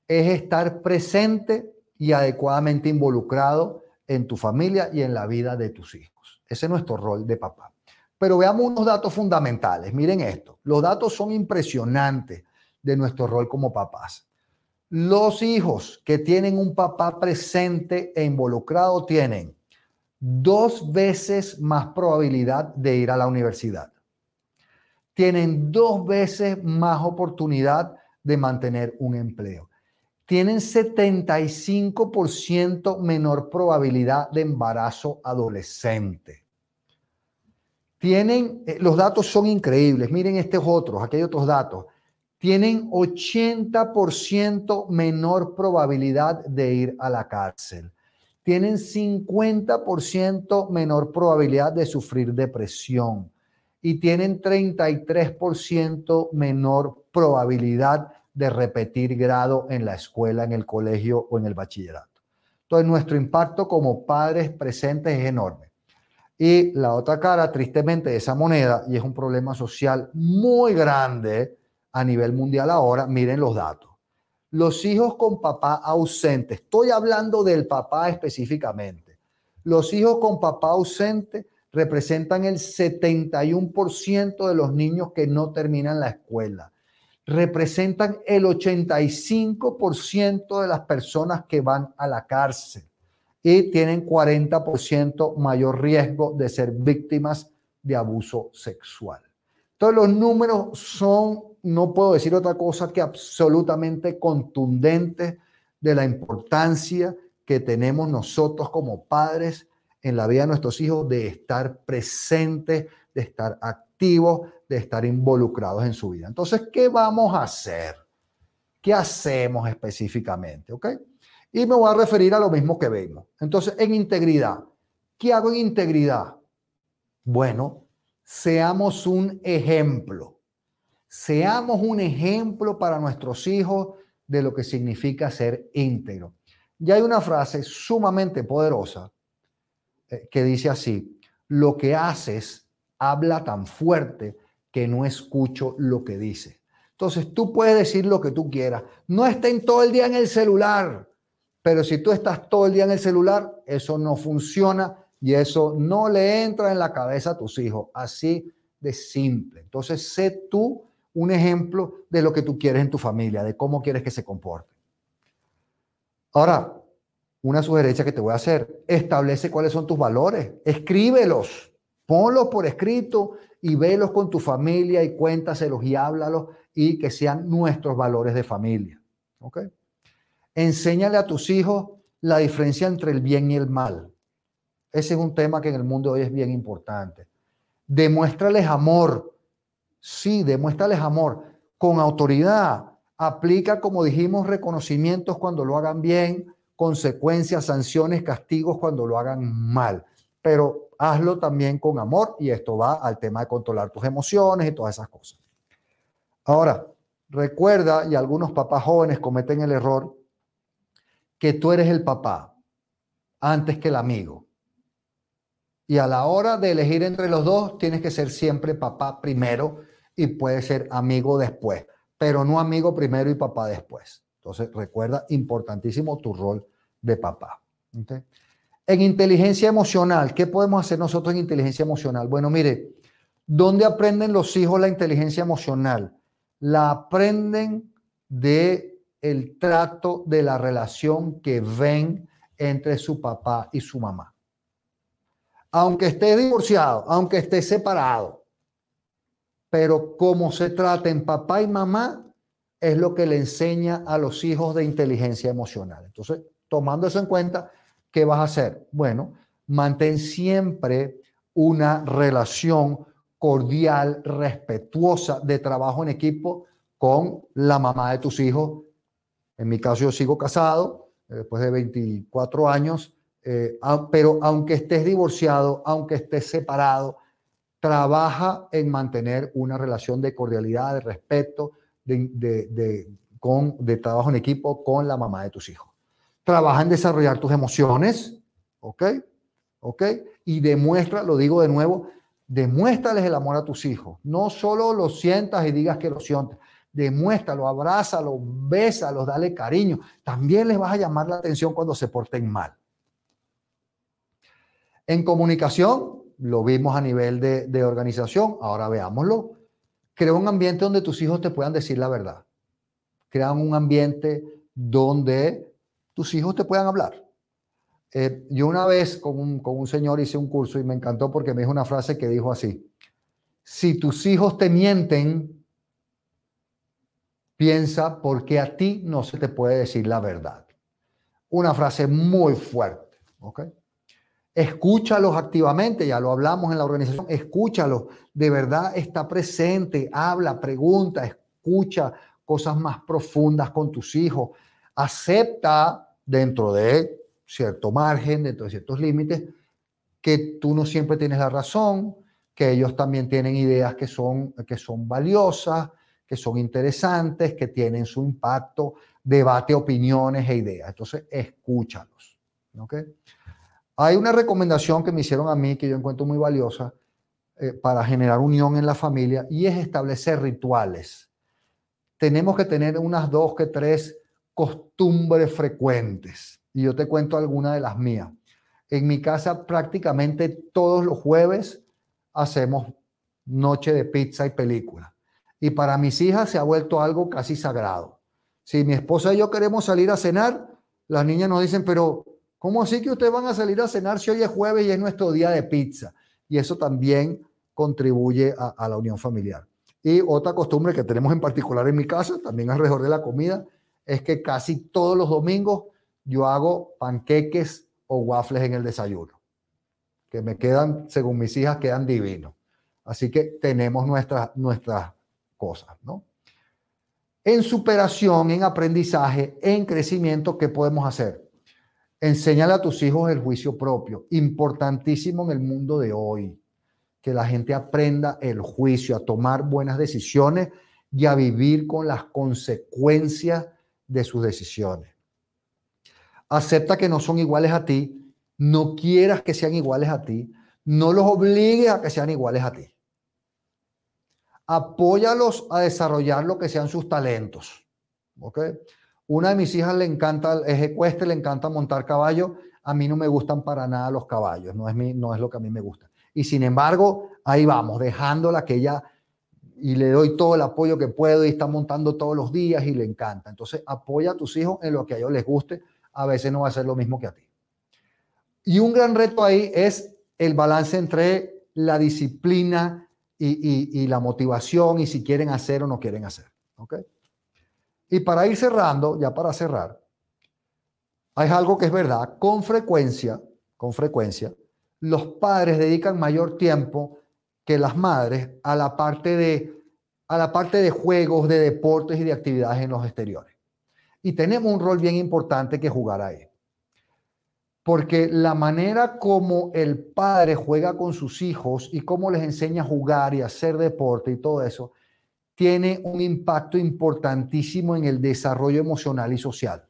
Es estar presente y adecuadamente involucrado en tu familia y en la vida de tus hijos. Ese es nuestro rol de papá. Pero veamos unos datos fundamentales. Miren esto. Los datos son impresionantes de nuestro rol como papás. Los hijos que tienen un papá presente e involucrado tienen dos veces más probabilidad de ir a la universidad. Tienen dos veces más oportunidad de mantener un empleo. Tienen 75% menor probabilidad de embarazo adolescente. Tienen, eh, los datos son increíbles. Miren estos otros, hay otros datos tienen 80% menor probabilidad de ir a la cárcel. Tienen 50% menor probabilidad de sufrir depresión y tienen 33% menor probabilidad de repetir grado en la escuela, en el colegio o en el bachillerato. Entonces, nuestro impacto como padres presentes es enorme. Y la otra cara, tristemente, de esa moneda, y es un problema social muy grande, a nivel mundial ahora, miren los datos. Los hijos con papá ausente, estoy hablando del papá específicamente. Los hijos con papá ausente representan el 71% de los niños que no terminan la escuela. Representan el 85% de las personas que van a la cárcel y tienen 40% mayor riesgo de ser víctimas de abuso sexual. Todos los números son no puedo decir otra cosa que absolutamente contundente de la importancia que tenemos nosotros como padres en la vida de nuestros hijos de estar presentes, de estar activos, de estar involucrados en su vida. Entonces, ¿qué vamos a hacer? ¿Qué hacemos específicamente? ¿Ok? Y me voy a referir a lo mismo que vemos. Entonces, en integridad. ¿Qué hago en integridad? Bueno, seamos un ejemplo seamos un ejemplo para nuestros hijos de lo que significa ser íntegro. Y hay una frase sumamente poderosa eh, que dice así, lo que haces habla tan fuerte que no escucho lo que dice. Entonces tú puedes decir lo que tú quieras. No estén todo el día en el celular, pero si tú estás todo el día en el celular, eso no funciona y eso no le entra en la cabeza a tus hijos. Así de simple. Entonces sé tú un ejemplo de lo que tú quieres en tu familia, de cómo quieres que se comporte. Ahora, una sugerencia que te voy a hacer, establece cuáles son tus valores, escríbelos, ponlos por escrito y velos con tu familia y cuéntaselos y háblalos y que sean nuestros valores de familia. ¿Ok? Enséñale a tus hijos la diferencia entre el bien y el mal. Ese es un tema que en el mundo hoy es bien importante. Demuéstrales amor, Sí, demuéstrales amor con autoridad. Aplica, como dijimos, reconocimientos cuando lo hagan bien, consecuencias, sanciones, castigos cuando lo hagan mal. Pero hazlo también con amor y esto va al tema de controlar tus emociones y todas esas cosas. Ahora, recuerda, y algunos papás jóvenes cometen el error, que tú eres el papá antes que el amigo. Y a la hora de elegir entre los dos, tienes que ser siempre papá primero y puede ser amigo después, pero no amigo primero y papá después. Entonces, recuerda, importantísimo tu rol de papá. En inteligencia emocional, ¿qué podemos hacer nosotros en inteligencia emocional? Bueno, mire, ¿dónde aprenden los hijos la inteligencia emocional? La aprenden de el trato de la relación que ven entre su papá y su mamá. Aunque esté divorciado, aunque esté separado, pero cómo se traten papá y mamá es lo que le enseña a los hijos de inteligencia emocional. Entonces, tomando eso en cuenta, ¿qué vas a hacer? Bueno, mantén siempre una relación cordial, respetuosa de trabajo en equipo con la mamá de tus hijos. En mi caso yo sigo casado, eh, después de 24 años, eh, pero aunque estés divorciado, aunque estés separado, trabaja en mantener una relación de cordialidad, de respeto, de, con, de trabajo en equipo con la mamá de tus hijos. Trabaja en desarrollar tus emociones, ¿ok? ¿Ok? Y demuestra, lo digo de nuevo, demuéstrales el amor a tus hijos. No solo lo sientas y digas que lo sientes. Demuéstralo, abrázalo, bésalos, dale cariño. También les vas a llamar la atención cuando se porten mal. En comunicación, lo vimos a nivel de, de organización, ahora veámoslo. Crea un ambiente donde tus hijos te puedan decir la verdad. Crea un ambiente donde tus hijos te puedan hablar. Eh, yo una vez con un, con un señor hice un curso y me encantó porque me dijo una frase que dijo así, si tus hijos te mienten, piensa porque a ti no se te puede decir la verdad. Una frase muy fuerte, ¿ok? Escúchalos activamente, ya lo hablamos en la organización, escúchalos, de verdad está presente, habla, pregunta, escucha cosas más profundas con tus hijos, acepta dentro de cierto margen, dentro de ciertos límites, que tú no siempre tienes la razón, que ellos también tienen ideas que son, que son valiosas, que son interesantes, que tienen su impacto, debate opiniones e ideas. Entonces, escúchalos. Hay una recomendación que me hicieron a mí que yo encuentro muy valiosa eh, para generar unión en la familia y es establecer rituales. Tenemos que tener unas dos que tres costumbres frecuentes y yo te cuento alguna de las mías. En mi casa prácticamente todos los jueves hacemos noche de pizza y película. Y para mis hijas se ha vuelto algo casi sagrado. Si mi esposa y yo queremos salir a cenar, las niñas nos dicen, pero ¿cómo así que ustedes van a salir a cenar si hoy es jueves y es nuestro día de pizza? Y eso también contribuye a, la unión familiar. Y otra costumbre que tenemos en particular en mi casa, también alrededor de la comida, es que casi todos los domingos yo hago panqueques o waffles en el desayuno, que me quedan, según mis hijas, quedan divinos. Así que tenemos nuestras, nuestras cosas, ¿no? En superación, en aprendizaje, en crecimiento, ¿qué podemos hacer? Enséñale a tus hijos el juicio propio, importantísimo en el mundo de hoy, que la gente aprenda el juicio, a tomar buenas decisiones y a vivir con las consecuencias de sus decisiones acepta que no son iguales a ti, no quieras que sean iguales a ti, no los obligues a que sean iguales a ti. Apóyalos a desarrollar lo que sean sus talentos. ¿ok? Una de mis hijas le encanta, es ecuestre, le encanta montar caballo. A mí no me gustan para nada los caballos, no es, mi, no es lo que a mí me gusta. Y sin embargo, ahí vamos, dejándola que ella y le doy todo el apoyo que puedo y está montando todos los días y le encanta. Entonces, apoya a tus hijos en lo que a ellos les guste a veces no va a ser lo mismo que a ti. Y un gran reto ahí es el balance entre la disciplina y, la motivación y si quieren hacer o no quieren hacer. ¿ok? Y para ir cerrando, ya para cerrar, hay algo que es verdad, con frecuencia, con frecuencia, los padres dedican mayor tiempo que las madres a la parte de, a la parte de juegos, de deportes y de actividades en los exteriores. Y tenemos un rol bien importante que jugar ahí. Porque la manera como el padre juega con sus hijos y cómo les enseña a jugar y hacer deporte y todo eso, tiene un impacto importantísimo en el desarrollo emocional y social.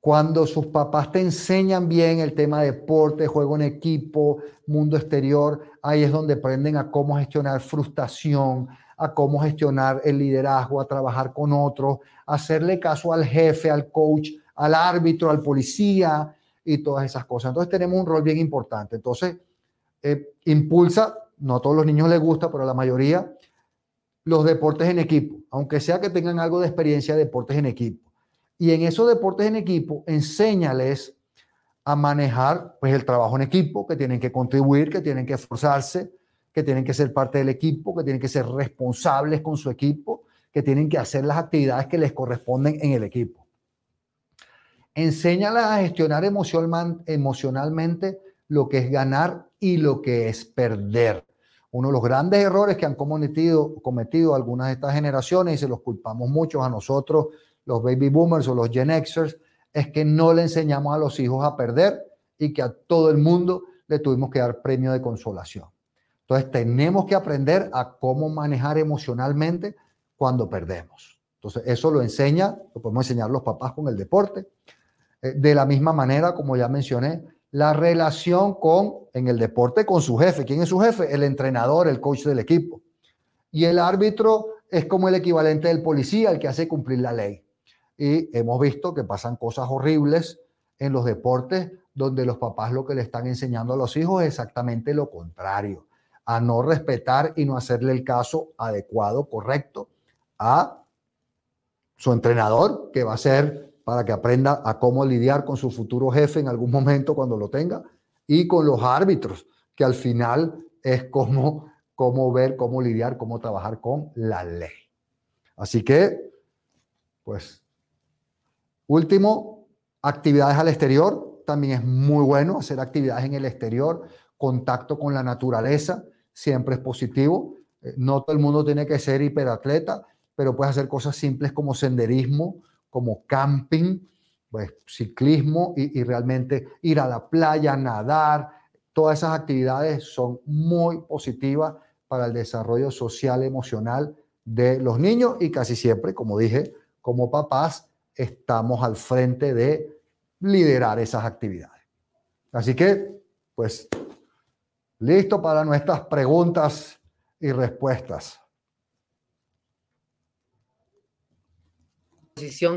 Cuando sus papás te enseñan bien el tema de deporte, juego en equipo, mundo exterior, ahí es donde aprenden a cómo gestionar frustración, a cómo gestionar el liderazgo, a trabajar con otros, a hacerle caso al jefe, al coach, al árbitro, al policía y todas esas cosas. Entonces tenemos un rol bien importante. Entonces, eh, impulsa, no a todos los niños les gusta, pero a la mayoría, los deportes en equipo, aunque sea que tengan algo de experiencia de deportes en equipo. Y en esos deportes en equipo, enséñales a manejar pues, el trabajo en equipo, que tienen que contribuir, que tienen que esforzarse, que tienen que ser parte del equipo, que tienen que ser responsables con su equipo, que tienen que hacer las actividades que les corresponden en el equipo. Enséñala a gestionar emocionalmente lo que es ganar y lo que es perder. Uno de los grandes errores que han cometido, cometido algunas de estas generaciones, y se los culpamos muchos a nosotros, los baby boomers o los Gen Xers, es que no le enseñamos a los hijos a perder y que a todo el mundo le tuvimos que dar premio de consolación. Entonces tenemos que aprender a cómo manejar emocionalmente cuando perdemos. Entonces eso lo enseña, lo podemos enseñar los papás con el deporte. Eh, de la misma manera, como ya mencioné, la relación con, en el deporte, con su jefe. ¿Quién es su jefe? El entrenador, el coach del equipo. Y el árbitro es como el equivalente del policía, el que hace cumplir la ley. Y hemos visto que pasan cosas horribles en los deportes donde los papás lo que le están enseñando a los hijos es exactamente lo contrario, a no respetar y no hacerle el caso adecuado, correcto a su entrenador, que va a ser para que aprenda a cómo lidiar con su futuro jefe en algún momento cuando lo tenga, y con los árbitros, que al final es cómo, cómo ver, cómo lidiar, cómo trabajar con la ley. Así que, pues, último, actividades al exterior. También es muy bueno hacer actividades en el exterior, contacto con la naturaleza, siempre es positivo. Eh, no todo el mundo tiene que ser hiperatleta, pero puedes hacer cosas simples como senderismo, como camping, pues, ciclismo y, realmente ir a la playa, nadar. Todas esas actividades son muy positivas para el desarrollo social, emocional de los niños y casi siempre, como dije, como papás, estamos al frente de liderar esas actividades. Así que, pues, listo para nuestras preguntas y respuestas.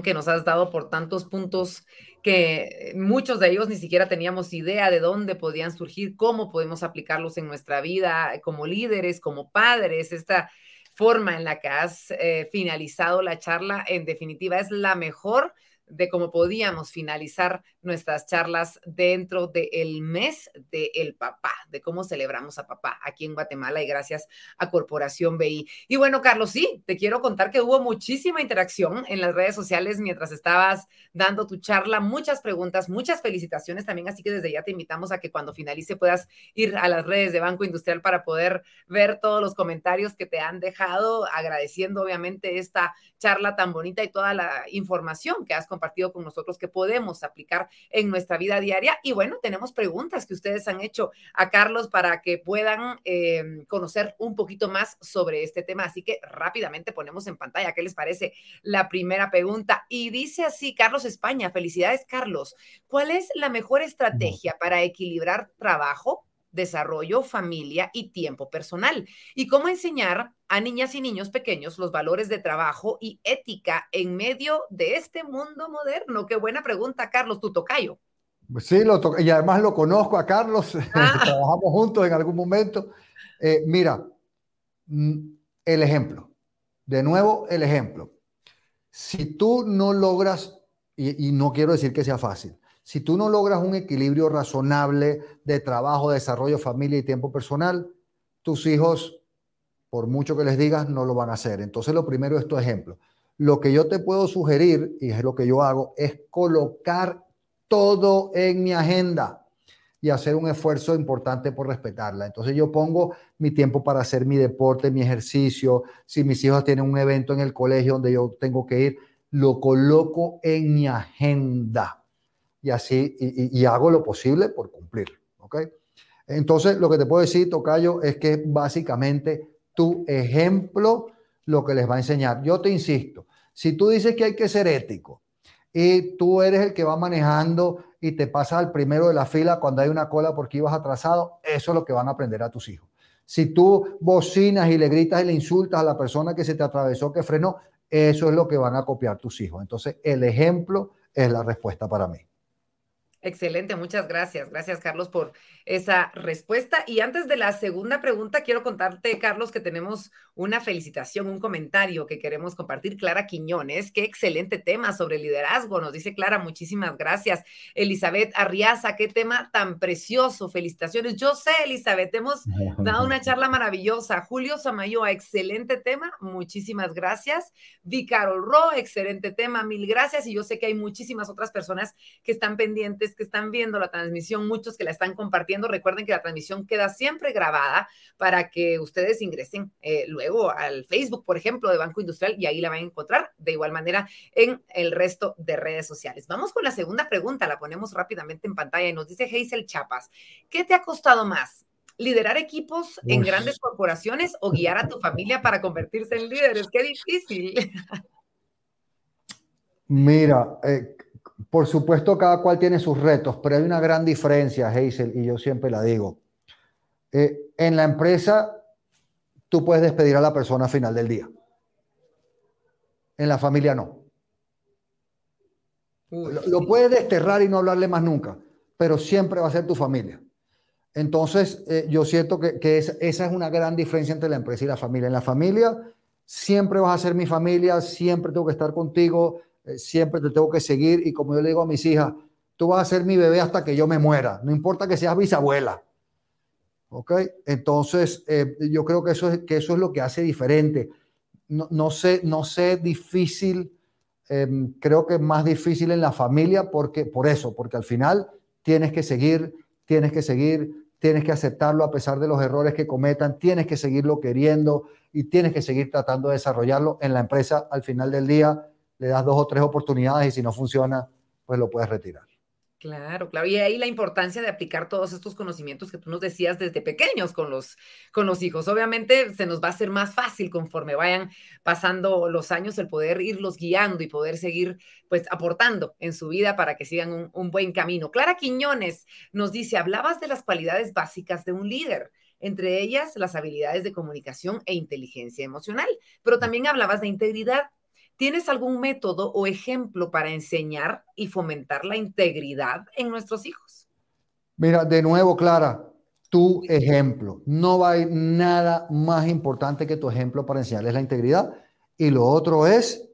Que nos has dado por tantos puntos que muchos de ellos ni siquiera teníamos idea de dónde podían surgir, cómo podemos aplicarlos en nuestra vida como líderes, como padres. Esta forma en la que has eh, finalizado la charla, en definitiva, es la mejor de cómo podíamos finalizar nuestras charlas dentro del mes del papá, de cómo celebramos a papá aquí en Guatemala y gracias a Corporación BI. Y bueno, Carlos, sí, te quiero contar que hubo muchísima interacción en las redes sociales mientras estabas dando tu charla, muchas preguntas, muchas felicitaciones también, así que desde ya te invitamos a que cuando finalice puedas ir a las redes de Banco Industrial para poder ver todos los comentarios que te han dejado, agradeciendo obviamente esta charla tan bonita y toda la información que has compartido con nosotros que podemos aplicar en nuestra vida diaria. Y bueno, tenemos preguntas que ustedes han hecho a Carlos para que puedan em, conocer un poquito más sobre este tema. Así que rápidamente ponemos en pantalla, ¿qué les parece? La primera pregunta. Y dice así, Carlos España, felicidades Carlos. ¿Cuál es la mejor estrategia para equilibrar trabajo, desarrollo, familia y tiempo personal. Y cómo enseñar a niñas y niños pequeños los valores de trabajo y ética en medio de este mundo moderno. Qué buena pregunta, Carlos, tu tocayo. Sí, lo y además lo conozco a Carlos, ah. trabajamos juntos en algún momento. Eh, mira, mm, el ejemplo, de nuevo el ejemplo. Si tú no logras, y no quiero decir que sea fácil, si tú no logras un equilibrio razonable de trabajo, desarrollo, familia y tiempo personal, tus hijos, por mucho que les digas, no lo van a hacer. Entonces, lo primero es tu ejemplo. Lo que yo te puedo sugerir, y es lo que yo hago, es colocar todo en mi agenda y hacer un esfuerzo importante por respetarla. Entonces yo pongo mi tiempo para hacer mi deporte, mi ejercicio, si mis hijos tienen un evento en el colegio donde yo tengo que ir, lo coloco en mi agenda y así, y, hago lo posible por cumplir. Entonces, lo que te puedo decir, Tocayo, es que básicamente tu ejemplo lo que les va a enseñar. Yo te insisto, si tú dices que hay que ser ético y tú eres el que va manejando y te pasas al primero de la fila cuando hay una cola porque ibas atrasado, eso es lo que van a aprender a tus hijos. Si tú bocinas y le gritas y le insultas a la persona que se te atravesó, que frenó, eso es lo que van a copiar tus hijos. Entonces, el ejemplo es la respuesta para mí. Excelente, muchas gracias. Gracias, Carlos, por esa respuesta. Y antes de la segunda pregunta, quiero contarte, Carlos, que tenemos una felicitación, un comentario que queremos compartir. Clara Quiñones, qué excelente tema sobre liderazgo, nos dice Clara, muchísimas gracias. Elizabeth Arriaza, qué tema tan precioso, felicitaciones. Yo sé, Elizabeth, hemos dado una charla maravillosa. Julio Samayoa, excelente tema, muchísimas gracias. Vicarol Ro, excelente tema, mil gracias. Y yo sé que hay muchísimas otras personas que están pendientes que están viendo la transmisión, muchos que la están compartiendo, recuerden que la transmisión queda siempre grabada para que ustedes ingresen eh, luego al Facebook, por ejemplo, de Banco Industrial y ahí la van a encontrar de igual manera en el resto de redes sociales. Vamos con la segunda pregunta, la ponemos rápidamente en pantalla y nos dice Hazel Chapas, ¿qué te ha costado más? liderar equipos en grandes corporaciones o guiar a tu familia para convertirse en líderes. Qué difícil. Mira, eh, por supuesto, cada cual tiene sus retos, pero hay una gran diferencia, Hazel, y yo siempre la digo. Eh, en la empresa, tú puedes despedir a la persona al final del día. En la familia no. lo, puedes desterrar y no hablarle más nunca, pero siempre va a ser tu familia. Entonces, eh, yo siento que, esa es una gran diferencia entre la empresa y la familia. En la familia, siempre vas a ser mi familia, siempre tengo que estar contigo, siempre te tengo que seguir y como yo le digo a mis hijas, tú vas a ser mi bebé hasta que yo me muera, no importa que seas bisabuela. ¿Ok? Entonces, eh, yo creo que eso, es, que eso es lo que hace diferente. No, sé, no sé difícil, em, creo que es más difícil en la familia porque, por eso, porque al final tienes que seguir, tienes que seguir, tienes que aceptarlo a pesar de los errores que cometan, tienes que seguirlo queriendo y tienes que seguir tratando de desarrollarlo en la empresa al final del día le das dos o tres oportunidades y si no funciona, pues lo puedes retirar. Claro, claro. Y ahí la importancia de aplicar todos estos conocimientos que tú nos decías desde pequeños con los, con los hijos. Obviamente se nos va a hacer más fácil conforme vayan pasando los años el poder irlos guiando y poder seguir pues aportando en su vida para que sigan un, un buen camino. Clara Quiñones nos dice, hablabas de las cualidades básicas de un líder entre ellas las habilidades de comunicación e inteligencia emocional, pero también hablabas de integridad. ¿Tienes algún método o ejemplo para enseñar y fomentar la integridad en nuestros hijos? Mira, de nuevo, Clara, tu ejemplo. No hay nada más importante que tu ejemplo para enseñarles la integridad. Y lo otro es,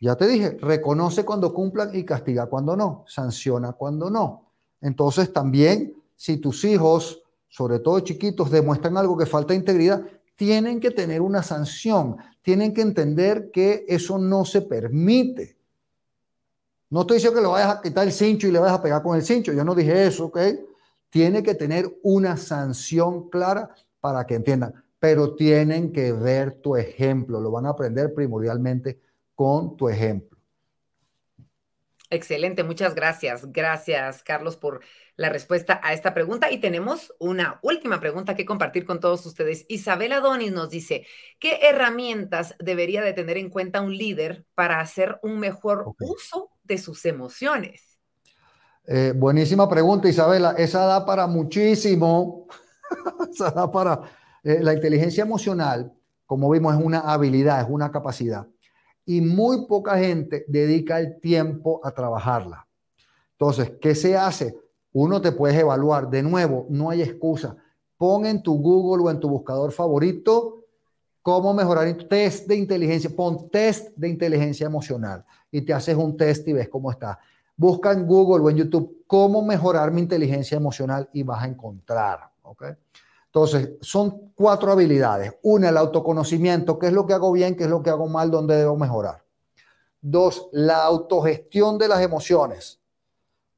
ya te dije, reconoce cuando cumplan y castiga cuando no, sanciona cuando no. Entonces también, si tus hijos, sobre todo chiquitos, demuestran algo que falta integridad, tienen que tener una sanción, tienen que entender que eso no se permite. No estoy diciendo que le vayas a quitar el cincho y le vayas a pegar con el cincho, yo no dije eso, ¿ok? Tiene que tener una sanción clara para que entiendan, pero tienen que ver tu ejemplo, lo van a aprender primordialmente con tu ejemplo. Excelente, muchas gracias. Gracias, Carlos, por la respuesta a esta pregunta. Y tenemos una última pregunta que compartir con todos ustedes. Isabela Donis nos dice, ¿qué herramientas debería de tener en cuenta un líder para hacer un mejor uso de sus emociones? Eh, buenísima pregunta, Isabela. Esa da para muchísimo. Esa da para... Eh, la inteligencia emocional, como vimos, es una habilidad, es una capacidad y muy poca gente dedica el tiempo a trabajarla. Entonces, ¿qué se hace? Uno te puedes evaluar. De nuevo, no hay excusa. Pon en tu Google o en tu buscador favorito cómo mejorar test de inteligencia. Pon test de inteligencia emocional y te haces un test y ves cómo está. Busca en Google o en YouTube cómo mejorar mi inteligencia emocional y vas a encontrar. ¿okay? Entonces, son cuatro habilidades. Una, el autoconocimiento, qué es lo que hago bien, qué es lo que hago mal, dónde debo mejorar. Dos, la autogestión de las emociones.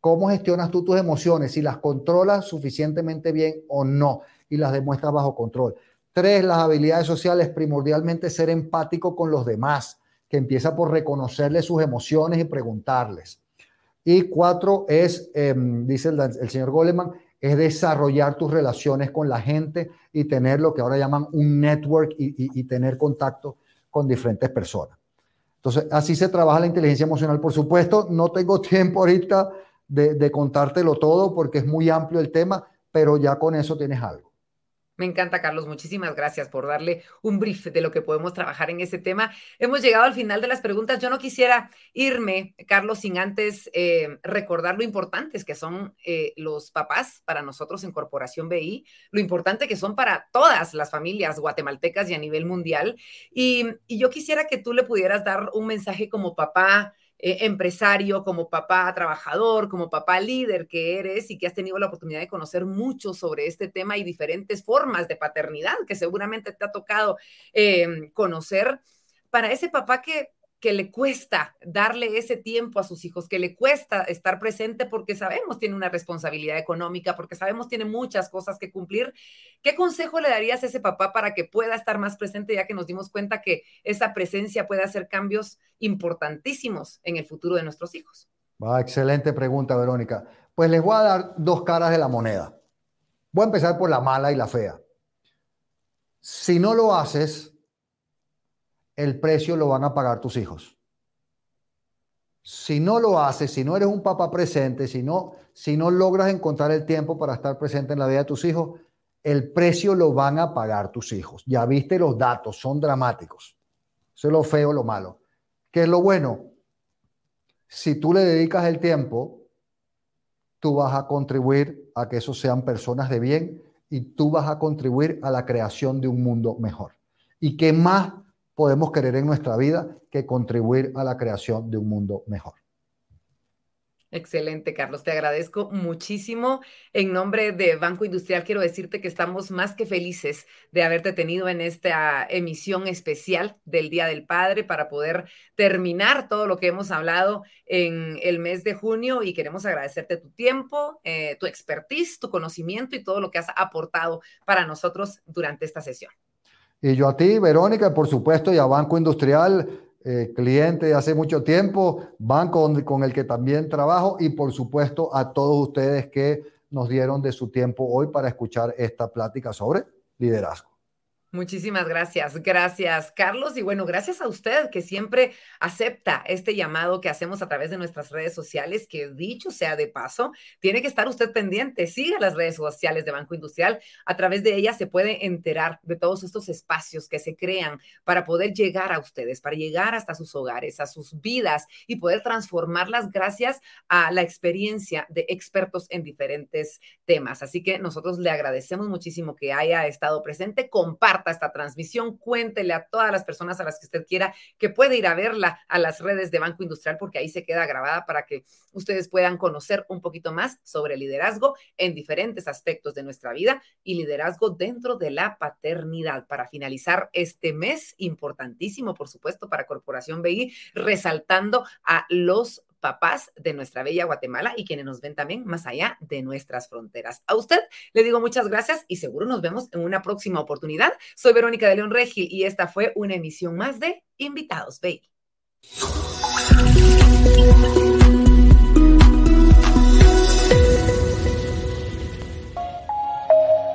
¿Cómo gestionas tú tus emociones? Si las controlas suficientemente bien o no y las demuestras bajo control. Tres, las habilidades sociales, primordialmente ser empático con los demás, que empieza por reconocerles sus emociones y preguntarles. Y cuatro es, em, dice el, señor Goleman, es desarrollar tus relaciones con la gente y tener lo que ahora llaman un network y, tener contacto con diferentes personas. Entonces, así se trabaja la inteligencia emocional. Por supuesto, no tengo tiempo ahorita de, contártelo todo porque es muy amplio el tema, pero ya con eso tienes algo. Me encanta, Carlos. Muchísimas gracias por darle un brief de lo que podemos trabajar en ese tema. Hemos llegado al final de las preguntas. Yo no quisiera irme, Carlos, sin antes eh, recordar lo importantes que son eh, los papás para nosotros en Corporación BI, lo importante que son para todas las familias guatemaltecas y a nivel mundial. y yo quisiera que tú le pudieras dar un mensaje como papá eh, empresario, como papá trabajador, como papá líder que eres y que has tenido la oportunidad de conocer mucho sobre este tema y diferentes formas de paternidad que seguramente te ha tocado em, conocer, para ese papá que que le cuesta darle ese tiempo a sus hijos, que le cuesta estar presente porque sabemos tiene una responsabilidad económica, porque sabemos tiene muchas cosas que cumplir. ¿Qué consejo le darías a ese papá para que pueda estar más presente ya que nos dimos cuenta que esa presencia puede hacer cambios importantísimos en el futuro de nuestros hijos? Ah, excelente pregunta, Verónica. Pues les voy a dar dos caras de la moneda. Voy a empezar por la mala y la fea. Si no lo haces, el precio lo van a pagar tus hijos. Si no lo haces, si no eres un papá presente, si no, si no logras encontrar el tiempo para estar presente en la vida de tus hijos, el precio lo van a pagar tus hijos. Ya viste los datos, son dramáticos. Eso es lo feo, lo malo. ¿Qué es lo bueno? Si tú le dedicas el tiempo, tú vas a contribuir a que esos sean personas de bien y tú vas a contribuir a la creación de un mundo mejor. ¿Y qué más podemos querer en nuestra vida que contribuir a la creación de un mundo mejor. Excelente, Carlos. Te agradezco muchísimo. En nombre de Banco Industrial, quiero decirte que estamos más que felices de haberte tenido en esta emisión especial del Día del Padre para poder terminar todo lo que hemos hablado en el mes de junio y queremos agradecerte tu tiempo, eh, tu expertise, tu conocimiento y todo lo que has aportado para nosotros durante esta sesión. Y yo a ti, Verónica, por supuesto, y a Banco Industrial, eh, cliente de hace mucho tiempo, banco con el que también trabajo, y por supuesto a todos ustedes que nos dieron de su tiempo hoy para escuchar esta plática sobre liderazgo. Muchísimas gracias. Gracias, Carlos. Y bueno, gracias a usted que siempre acepta este llamado que hacemos a través de nuestras redes sociales, que dicho sea de paso, tiene que estar usted pendiente. Siga las redes sociales de Banco Industrial. A través de ellas se puede enterar de todos estos espacios que se crean para poder llegar a ustedes, para llegar hasta sus hogares, a sus vidas y poder transformarlas gracias a la experiencia de expertos en diferentes temas. Así que nosotros le agradecemos muchísimo que haya estado presente. Comparte esta transmisión, cuéntele a todas las personas a las que usted quiera que puede ir a verla a las redes de Banco Industrial porque ahí se queda grabada para que ustedes puedan conocer un poquito más sobre liderazgo en diferentes aspectos de nuestra vida y liderazgo dentro de la paternidad. Para finalizar este mes importantísimo, por supuesto, para Corporación BI, resaltando a los papás de nuestra bella Guatemala y quienes nos ven también más allá de nuestras fronteras. A usted le digo muchas gracias y seguro nos vemos en una próxima oportunidad. Soy Verónica de León Regil y esta fue una emisión más de Invitados Baby.